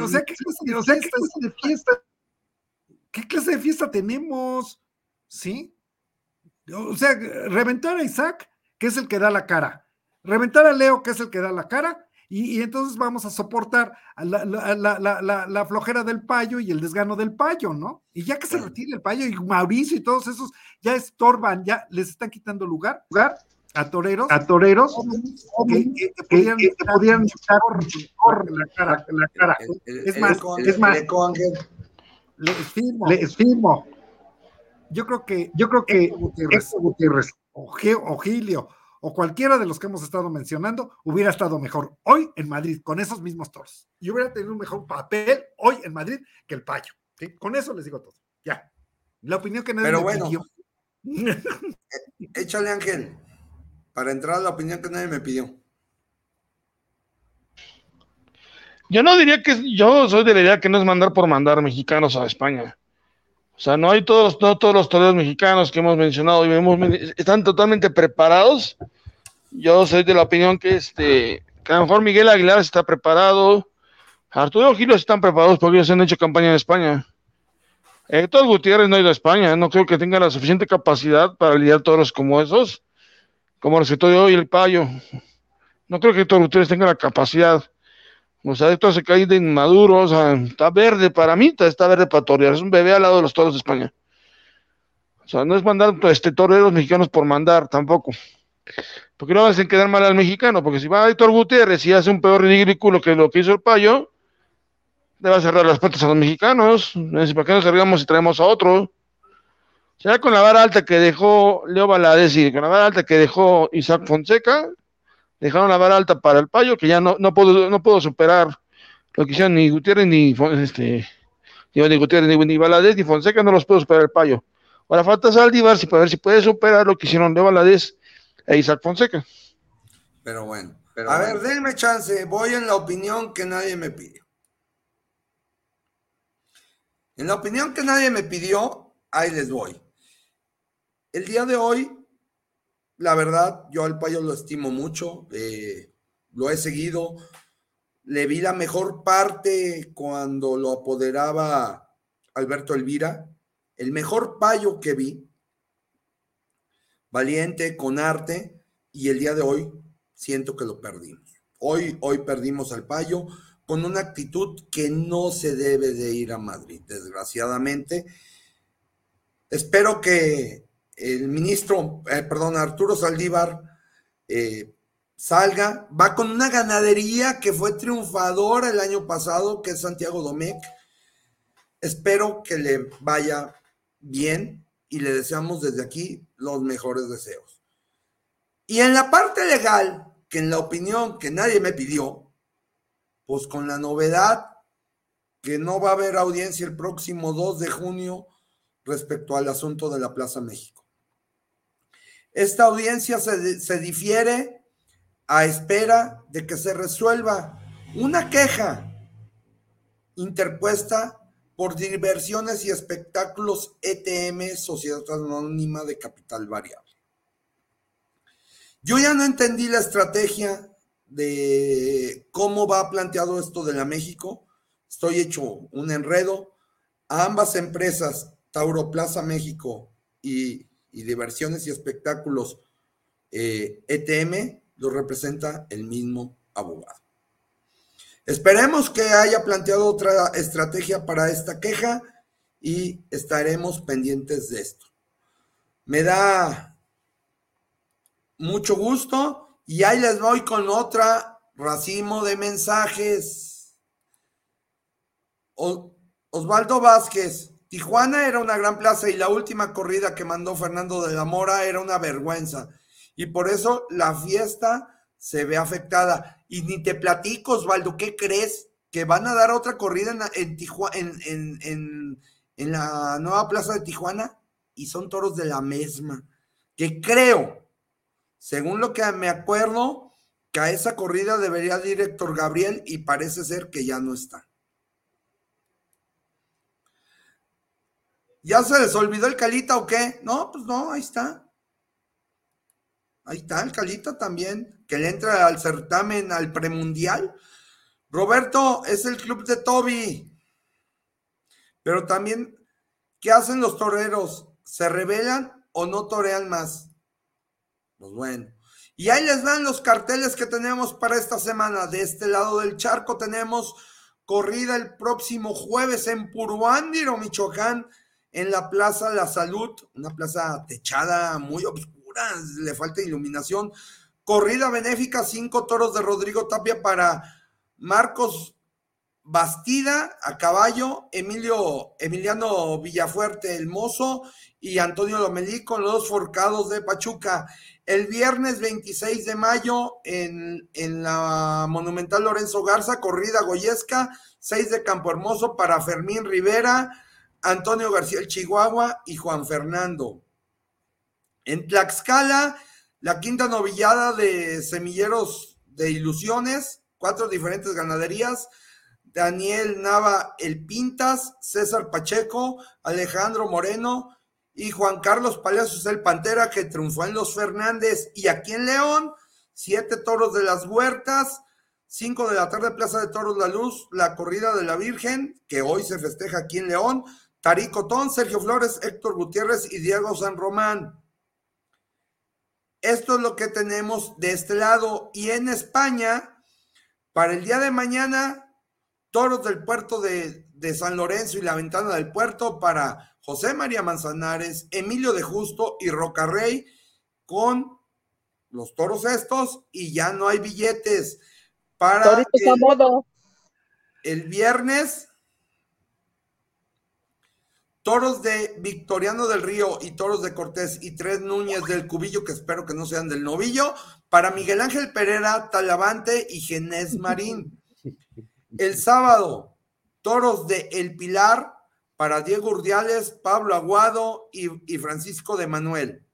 o sea, ¿qué clase de, o sea, ¿qué clase de fiesta? ¿Qué clase de fiesta tenemos? ¿Sí? O sea, reventar a Isaac, que es el que da la cara. Reventar a Leo, que es el que da la cara. Y, entonces vamos a soportar la, la, flojera del payo y el desgano del payo, ¿no? Y ya que se retire el payo y Mauricio y todos esos ya estorban, ya les están quitando lugar, lugar. a toreros, a toreros. Que, podían, por, la cara, la cara. es más, es más, les firmo, les firmo. Yo creo que, yo creo que Gutiérrez, Gutiérrez. o, o Gilio o cualquiera de los que hemos estado mencionando hubiera estado mejor hoy en Madrid con esos mismos toros y hubiera tenido un mejor papel hoy en Madrid que el Payo. Con eso les digo todo. Ya. La opinión que nadie Pero bueno, échale Ángel para entrar a la opinión que nadie me pidió. Yo no diría que yo soy de la idea que no es mandar por mandar mexicanos a España. O sea, no hay todos, no todos los toreros mexicanos que hemos mencionado y vemos, están totalmente preparados. Yo soy de la opinión que este, que a lo mejor Miguel Aguilar está preparado, Arturo Gilos están preparados porque ellos han hecho campaña en España. Héctor Gutiérrez no ha ido a España, no creo que tenga la suficiente capacidad para lidiar toros como esos como recetó de hoy el payo. No creo que todos ustedes tengan la capacidad. Los adeptos se caen de inmaduros, está verde para mí, está verde para torear, es un bebé al lado de los toros de España. O sea, no es mandar este, toreros mexicanos por mandar tampoco. Porque no hacen quedar mal al mexicano, porque si va a Héctor Gutiérrez y hace un peor ridículo que lo que hizo el payo, le va a cerrar las puertas a los mexicanos. ¿Para qué nos cargamos y traemos a otro? Ya con la vara alta que dejó Leo Valadez y con la vara alta que dejó Isaac Fonseca, dejaron la vara alta para el payo, que ya no, no puedo, no superar lo que hicieron ni Gutiérrez ni este ni, Gutiérrez ni, ni ni Fonseca, no los puedo superar el payo. Ahora falta Saldívar para ver si puede superar lo que hicieron Leo Valadez e Isaac Fonseca. Pero bueno, a ver, denme chance, voy en la opinión que nadie me pidió. En la opinión que nadie me pidió, ahí les voy. El día de hoy, la verdad, yo al payo lo estimo mucho, eh, lo he seguido, le vi la mejor parte cuando lo apoderaba Alberto Elvira, el mejor payo que vi, valiente, con arte, y el día de hoy siento que lo perdimos. Hoy, hoy perdimos al payo con una actitud que no se debe de ir a Madrid, desgraciadamente. Espero que el ministro, eh, perdón, Arturo Saldívar eh, salga, va con una ganadería que fue triunfadora el año pasado, que es Santiago Domecq. Espero que le vaya bien y le deseamos desde aquí los mejores deseos. Y en la parte legal, que en la opinión que nadie me pidió, pues con la novedad que no va a haber audiencia el próximo 2 de junio respecto al asunto de la Plaza México. Esta audiencia se, difiere a espera de que se resuelva una queja interpuesta por diversiones y espectáculos ETM, Sociedad Anónima de Capital Variable. Yo ya no entendí la estrategia de cómo va planteado esto de la México. Estoy hecho un enredo. A ambas empresas, Tauro Plaza México y diversiones y espectáculos ETM eh, e lo representa el mismo abogado. Esperemos que haya planteado otra estrategia para esta queja y estaremos pendientes de esto. Me da mucho gusto y ahí les voy con otra racimo de mensajes. Osvaldo Vázquez, Tijuana era una gran plaza y la última corrida que mandó Fernando de la Mora era una vergüenza. Y por eso la fiesta se ve afectada. Y ni te platico, Osvaldo, ¿qué crees? Que van a dar otra corrida en, en, en, la nueva plaza de Tijuana y son toros de la misma. Que creo, según lo que me acuerdo, que a esa corrida debería ir Héctor Gabriel y parece ser que ya no está. ¿Ya se les olvidó el Calita o qué? No, pues no, ahí está. Ahí está el Calita también, que le entra al certamen, al premundial. Roberto, es el club de Toby. Pero también, ¿qué hacen los toreros? ¿Se rebelan o no torean más? Pues bueno. Y ahí les dan los carteles que tenemos para esta semana. De este lado del charco tenemos corrida el próximo jueves en Puruándiro, Michoacán, en la Plaza La Salud, una plaza techada muy le falta iluminación. Corrida benéfica, cinco toros de Rodrigo Tapia para Marcos Bastida a caballo, Emilio, Emiliano Villafuerte el Mozo y Antonio Lomelí con los forcados de Pachuca. El viernes 26 de mayo en, en la Monumental Lorenzo Garza, corrida goyesca, 6 de Campo Hermoso para Fermín Rivera, Antonio García el Chihuahua y Juan Fernando. En Tlaxcala, la quinta novillada de semilleros de ilusiones, cuatro diferentes ganaderías. Daniel Nava El Pintas, César Pacheco, Alejandro Moreno y Juan Carlos Palacios el Pantera, que triunfó en los Fernández. Y aquí en León, siete toros de las huertas, cinco de la tarde, Plaza de Toros La Luz, la corrida de la Virgen, que hoy se festeja aquí en León. Taricotón, Sergio Flores, Héctor Gutiérrez y Diego San Román. Esto es lo que tenemos de este lado. Y en España, para el día de mañana, toros del puerto de, San Lorenzo y la ventana del puerto para José María Manzanares, Emilio de Justo y Rocarrey con los toros estos y ya no hay billetes para el, el viernes toros de Victoriano del Río y toros de Cortés y tres Núñez del Cubillo, que espero que no sean del novillo, para Miguel Ángel Pereira, Talavante y Genés Marín. El sábado, toros de El Pilar para Diego Urdiales, Pablo Aguado y, y Francisco de Manuel.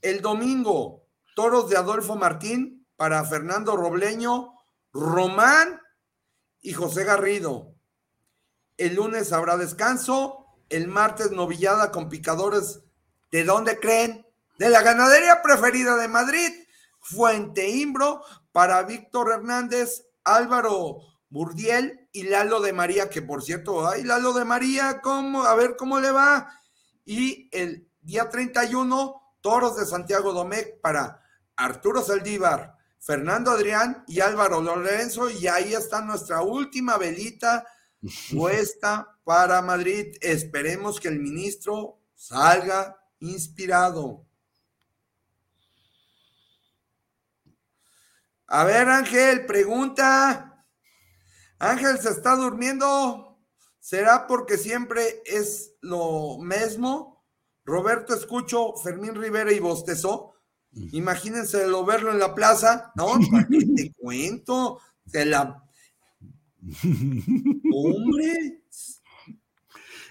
El domingo, toros de Adolfo Martín para Fernando Robleño, Román y José Garrido. El lunes habrá descanso el martes novillada con picadores. ¿De dónde creen? De la ganadería preferida de Madrid, Fuente Imbro, para Víctor Hernández, Álvaro Burdiel y Lalo de María, que por cierto, ay, Lalo de María, ¿cómo? A ver cómo le va. Y el día 31, Toros de Santiago Domecq para Arturo Saldívar, Fernando Adrián y Álvaro Lorenzo. Y ahí está nuestra última velita puesta para Madrid. Esperemos que el ministro salga inspirado. A ver, Ángel, pregunta. Ángel se está durmiendo. ¿Será porque siempre es lo mismo? Roberto escucho, Fermín Rivera y bostezó. Imagínense lo verlo en la plaza. No, te cuento? Se la. Hombre.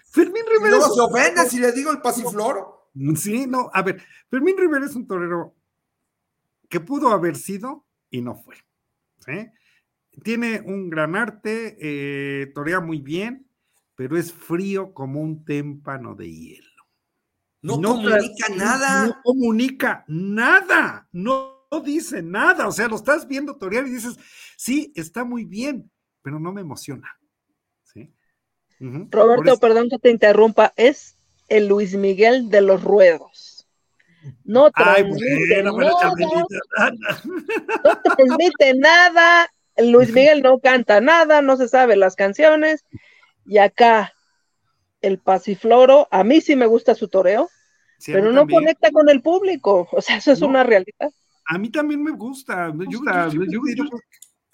Fermín Rivera. No se ofende si le digo el pasifloro. Sí, no, a ver, Fermín Rivera es un torero que pudo haber sido y no fue. Tiene un gran arte, eh, torea muy bien, pero es frío como un témpano de hielo. No, comunica nada. No comunica nada, no, no dice nada. O sea, lo estás viendo torear y dices, sí, está muy bien, pero no me emociona. Roberto, perdón que te interrumpa, es el Luis Miguel de los ruedos. No transmite, nada, no transmite nada, Luis Miguel no canta nada, no se sabe las canciones, y acá el pasifloro, a mí sí me gusta su toreo, pero no conecta con el público, o sea, eso es una realidad. A mí también me gusta, yo, yo, yo,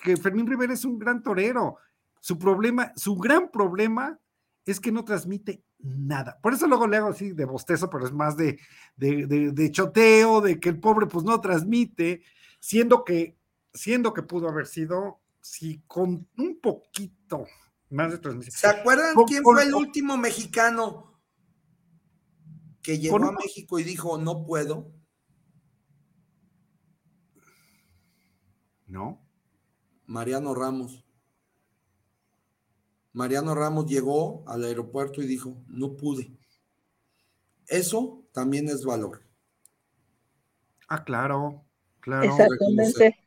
que Fermín Rivera es un gran torero, su problema, su gran problema es que no transmite nada. Por eso luego le hago así de bostezo, pero es más de, de, choteo, de que el pobre pues no transmite, siendo que, siendo que pudo haber sido, si con un poquito más de transmisión. ¿Se acuerdan quién fue el último mexicano que llegó a México y dijo no puedo? No. Mariano Ramos. Mariano Ramos llegó al aeropuerto y dijo, no pude. Eso también es valor. Ah, claro, claro. Exactamente.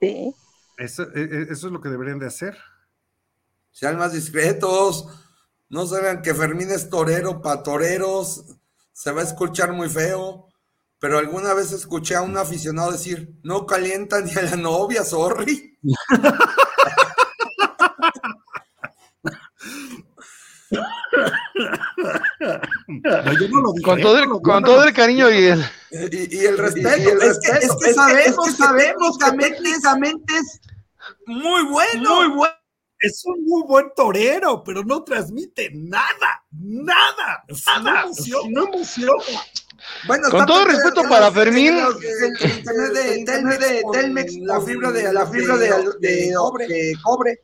Sí. Eso, e, e, eso es lo que deberían de hacer. Sean más discretos. No saben que Fermín es torero para toreros. Se va a escuchar muy feo. Pero alguna vez escuché a un aficionado decir, no calienta ni a la novia, sorry. con todo el, con todo el cariño y el, y, el respeto. es, que, sabemos, sabemos que técnicamente es muy bueno. Muy bueno. Es un muy buen torero, pero no transmite nada, nada, nada, no emociona. Bueno, con todo respeto para Fermín, de Telmex, la fibra de la fibra de, cobre.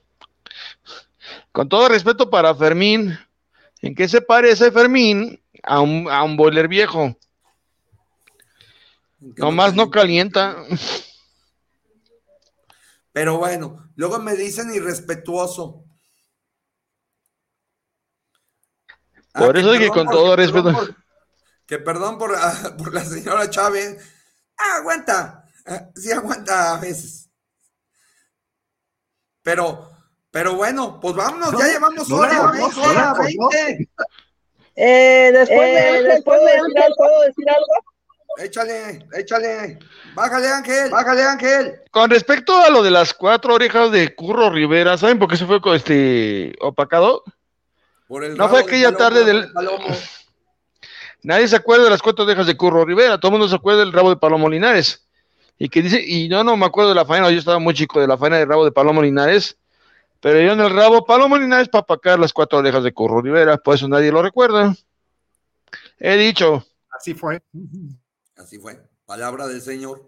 Con todo respeto para Fermín, ¿en qué se parece Fermín a un, a un boiler viejo? Nomás no calienta. Pero bueno, luego me dicen irrespetuoso. Por ah, eso es que con todo respeto. Que perdón por, por, la señora Chávez. Ah, aguanta. Ah, sí, aguanta a veces. Pero, pero bueno, pues vámonos, ya llevamos hora, hora, Eh, después de, eh, después de, ¿puedo decir algo? Échale, échale. Bájale, Ángel, bájale, Ángel. Con respecto a lo de las cuatro orejas de Curro Rivera, ¿saben por qué se fue este opacado? Por el no fue aquella tarde del. Nadie se acuerda de las cuatro orejas de Curro Rivera, todo el mundo se acuerda del rabo de Palomo Linares. Y que dice, y yo no me acuerdo de la faena, yo estaba muy chico de la faena del rabo de Palomo Linares, pero yo en el rabo Palomo Linares para apacar las cuatro orejas de Curro Rivera, por eso nadie lo recuerda. He dicho. Así fue. Así fue. Palabra del Señor.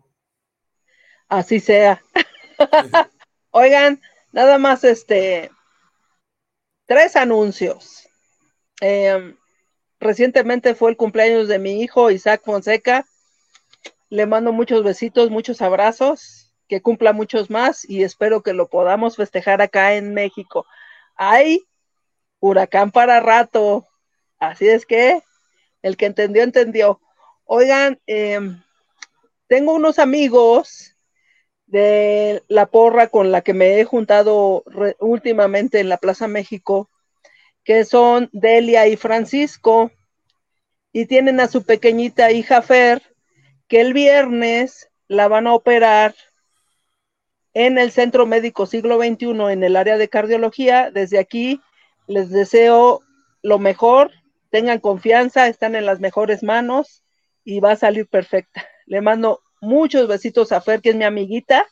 Así sea. Oigan, nada más este. Tres anuncios. Em, recientemente fue el cumpleaños de mi hijo Isaac Fonseca. Le mando muchos besitos, muchos abrazos, que cumpla muchos más y espero que lo podamos festejar acá en México. Hay huracán para rato. Así es que el que entendió, entendió. Oigan, em, tengo unos amigos de la porra con la que me he juntado últimamente en la Plaza México, que son Delia y Francisco, y tienen a su pequeñita hija Fer, que el viernes la van a operar en el Centro Médico Siglo XXI en el área de cardiología. Desde aquí les deseo lo mejor, tengan confianza, están en las mejores manos y va a salir perfecta. Le mando muchos besitos a Fer, que es mi amiguita.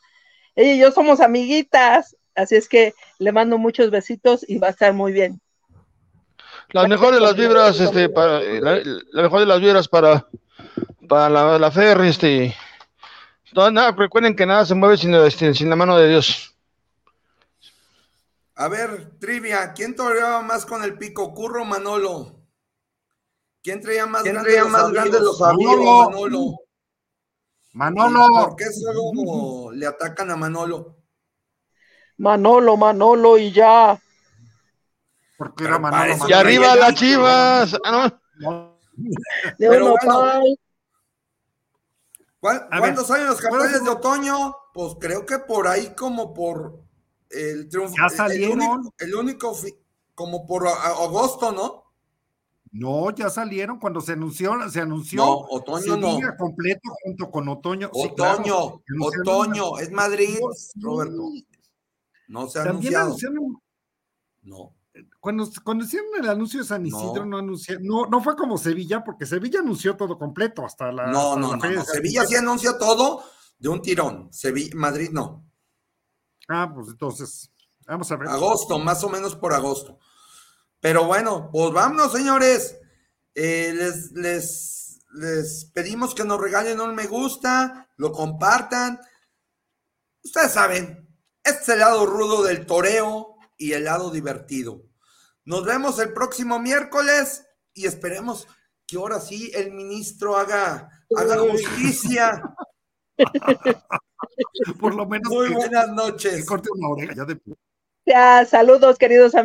Ella y yo somos amiguitas, así es que le mando muchos besitos y va a estar muy bien. La mejor de las vibras, este, para, la, mejor de las vibras para, para la, la Fer, este, nada, recuerden que nada se mueve sin, este, sin la mano de Dios. A ver, trivia, ¿quién toreaba más con el pico, Curro Manolo? ¿Quién traía más, grandes los amigos? Manolo. Manolo. ¿Por qué solo le atacan a Manolo? Manolo, Manolo y ya. Porque era Manolo, Y arriba las chivas. Ah, Pero ¿Cuándo salen los carteles de otoño? Pues creo que por ahí como por el triunfo. Ya salieron. El único, como por agosto, ¿no? No, ya salieron cuando se anunció, se anunció. No, otoño no. completo junto con otoño. Otoño, otoño, es Madrid, Roberto. No se ha anunciado. No. Cuando, cuando hicieron el anuncio de San Isidro, no, no no, fue como Sevilla, porque Sevilla anunció todo completo hasta la. No, no, no, Sevilla sí anunció todo de un tirón. Sevilla, Madrid no. Ah, pues entonces, vamos a ver. Agosto, más o menos por agosto. Pero bueno, pues vámonos, señores. Eh, les, les, les pedimos que nos regalen un me gusta, lo compartan. Ustedes saben, este es el lado rudo del toreo y el lado divertido. Nos vemos el próximo miércoles y esperemos que ahora sí el ministro haga, haga justicia. Por lo menos. Muy buenas noches. ya, saludos, queridos amigos.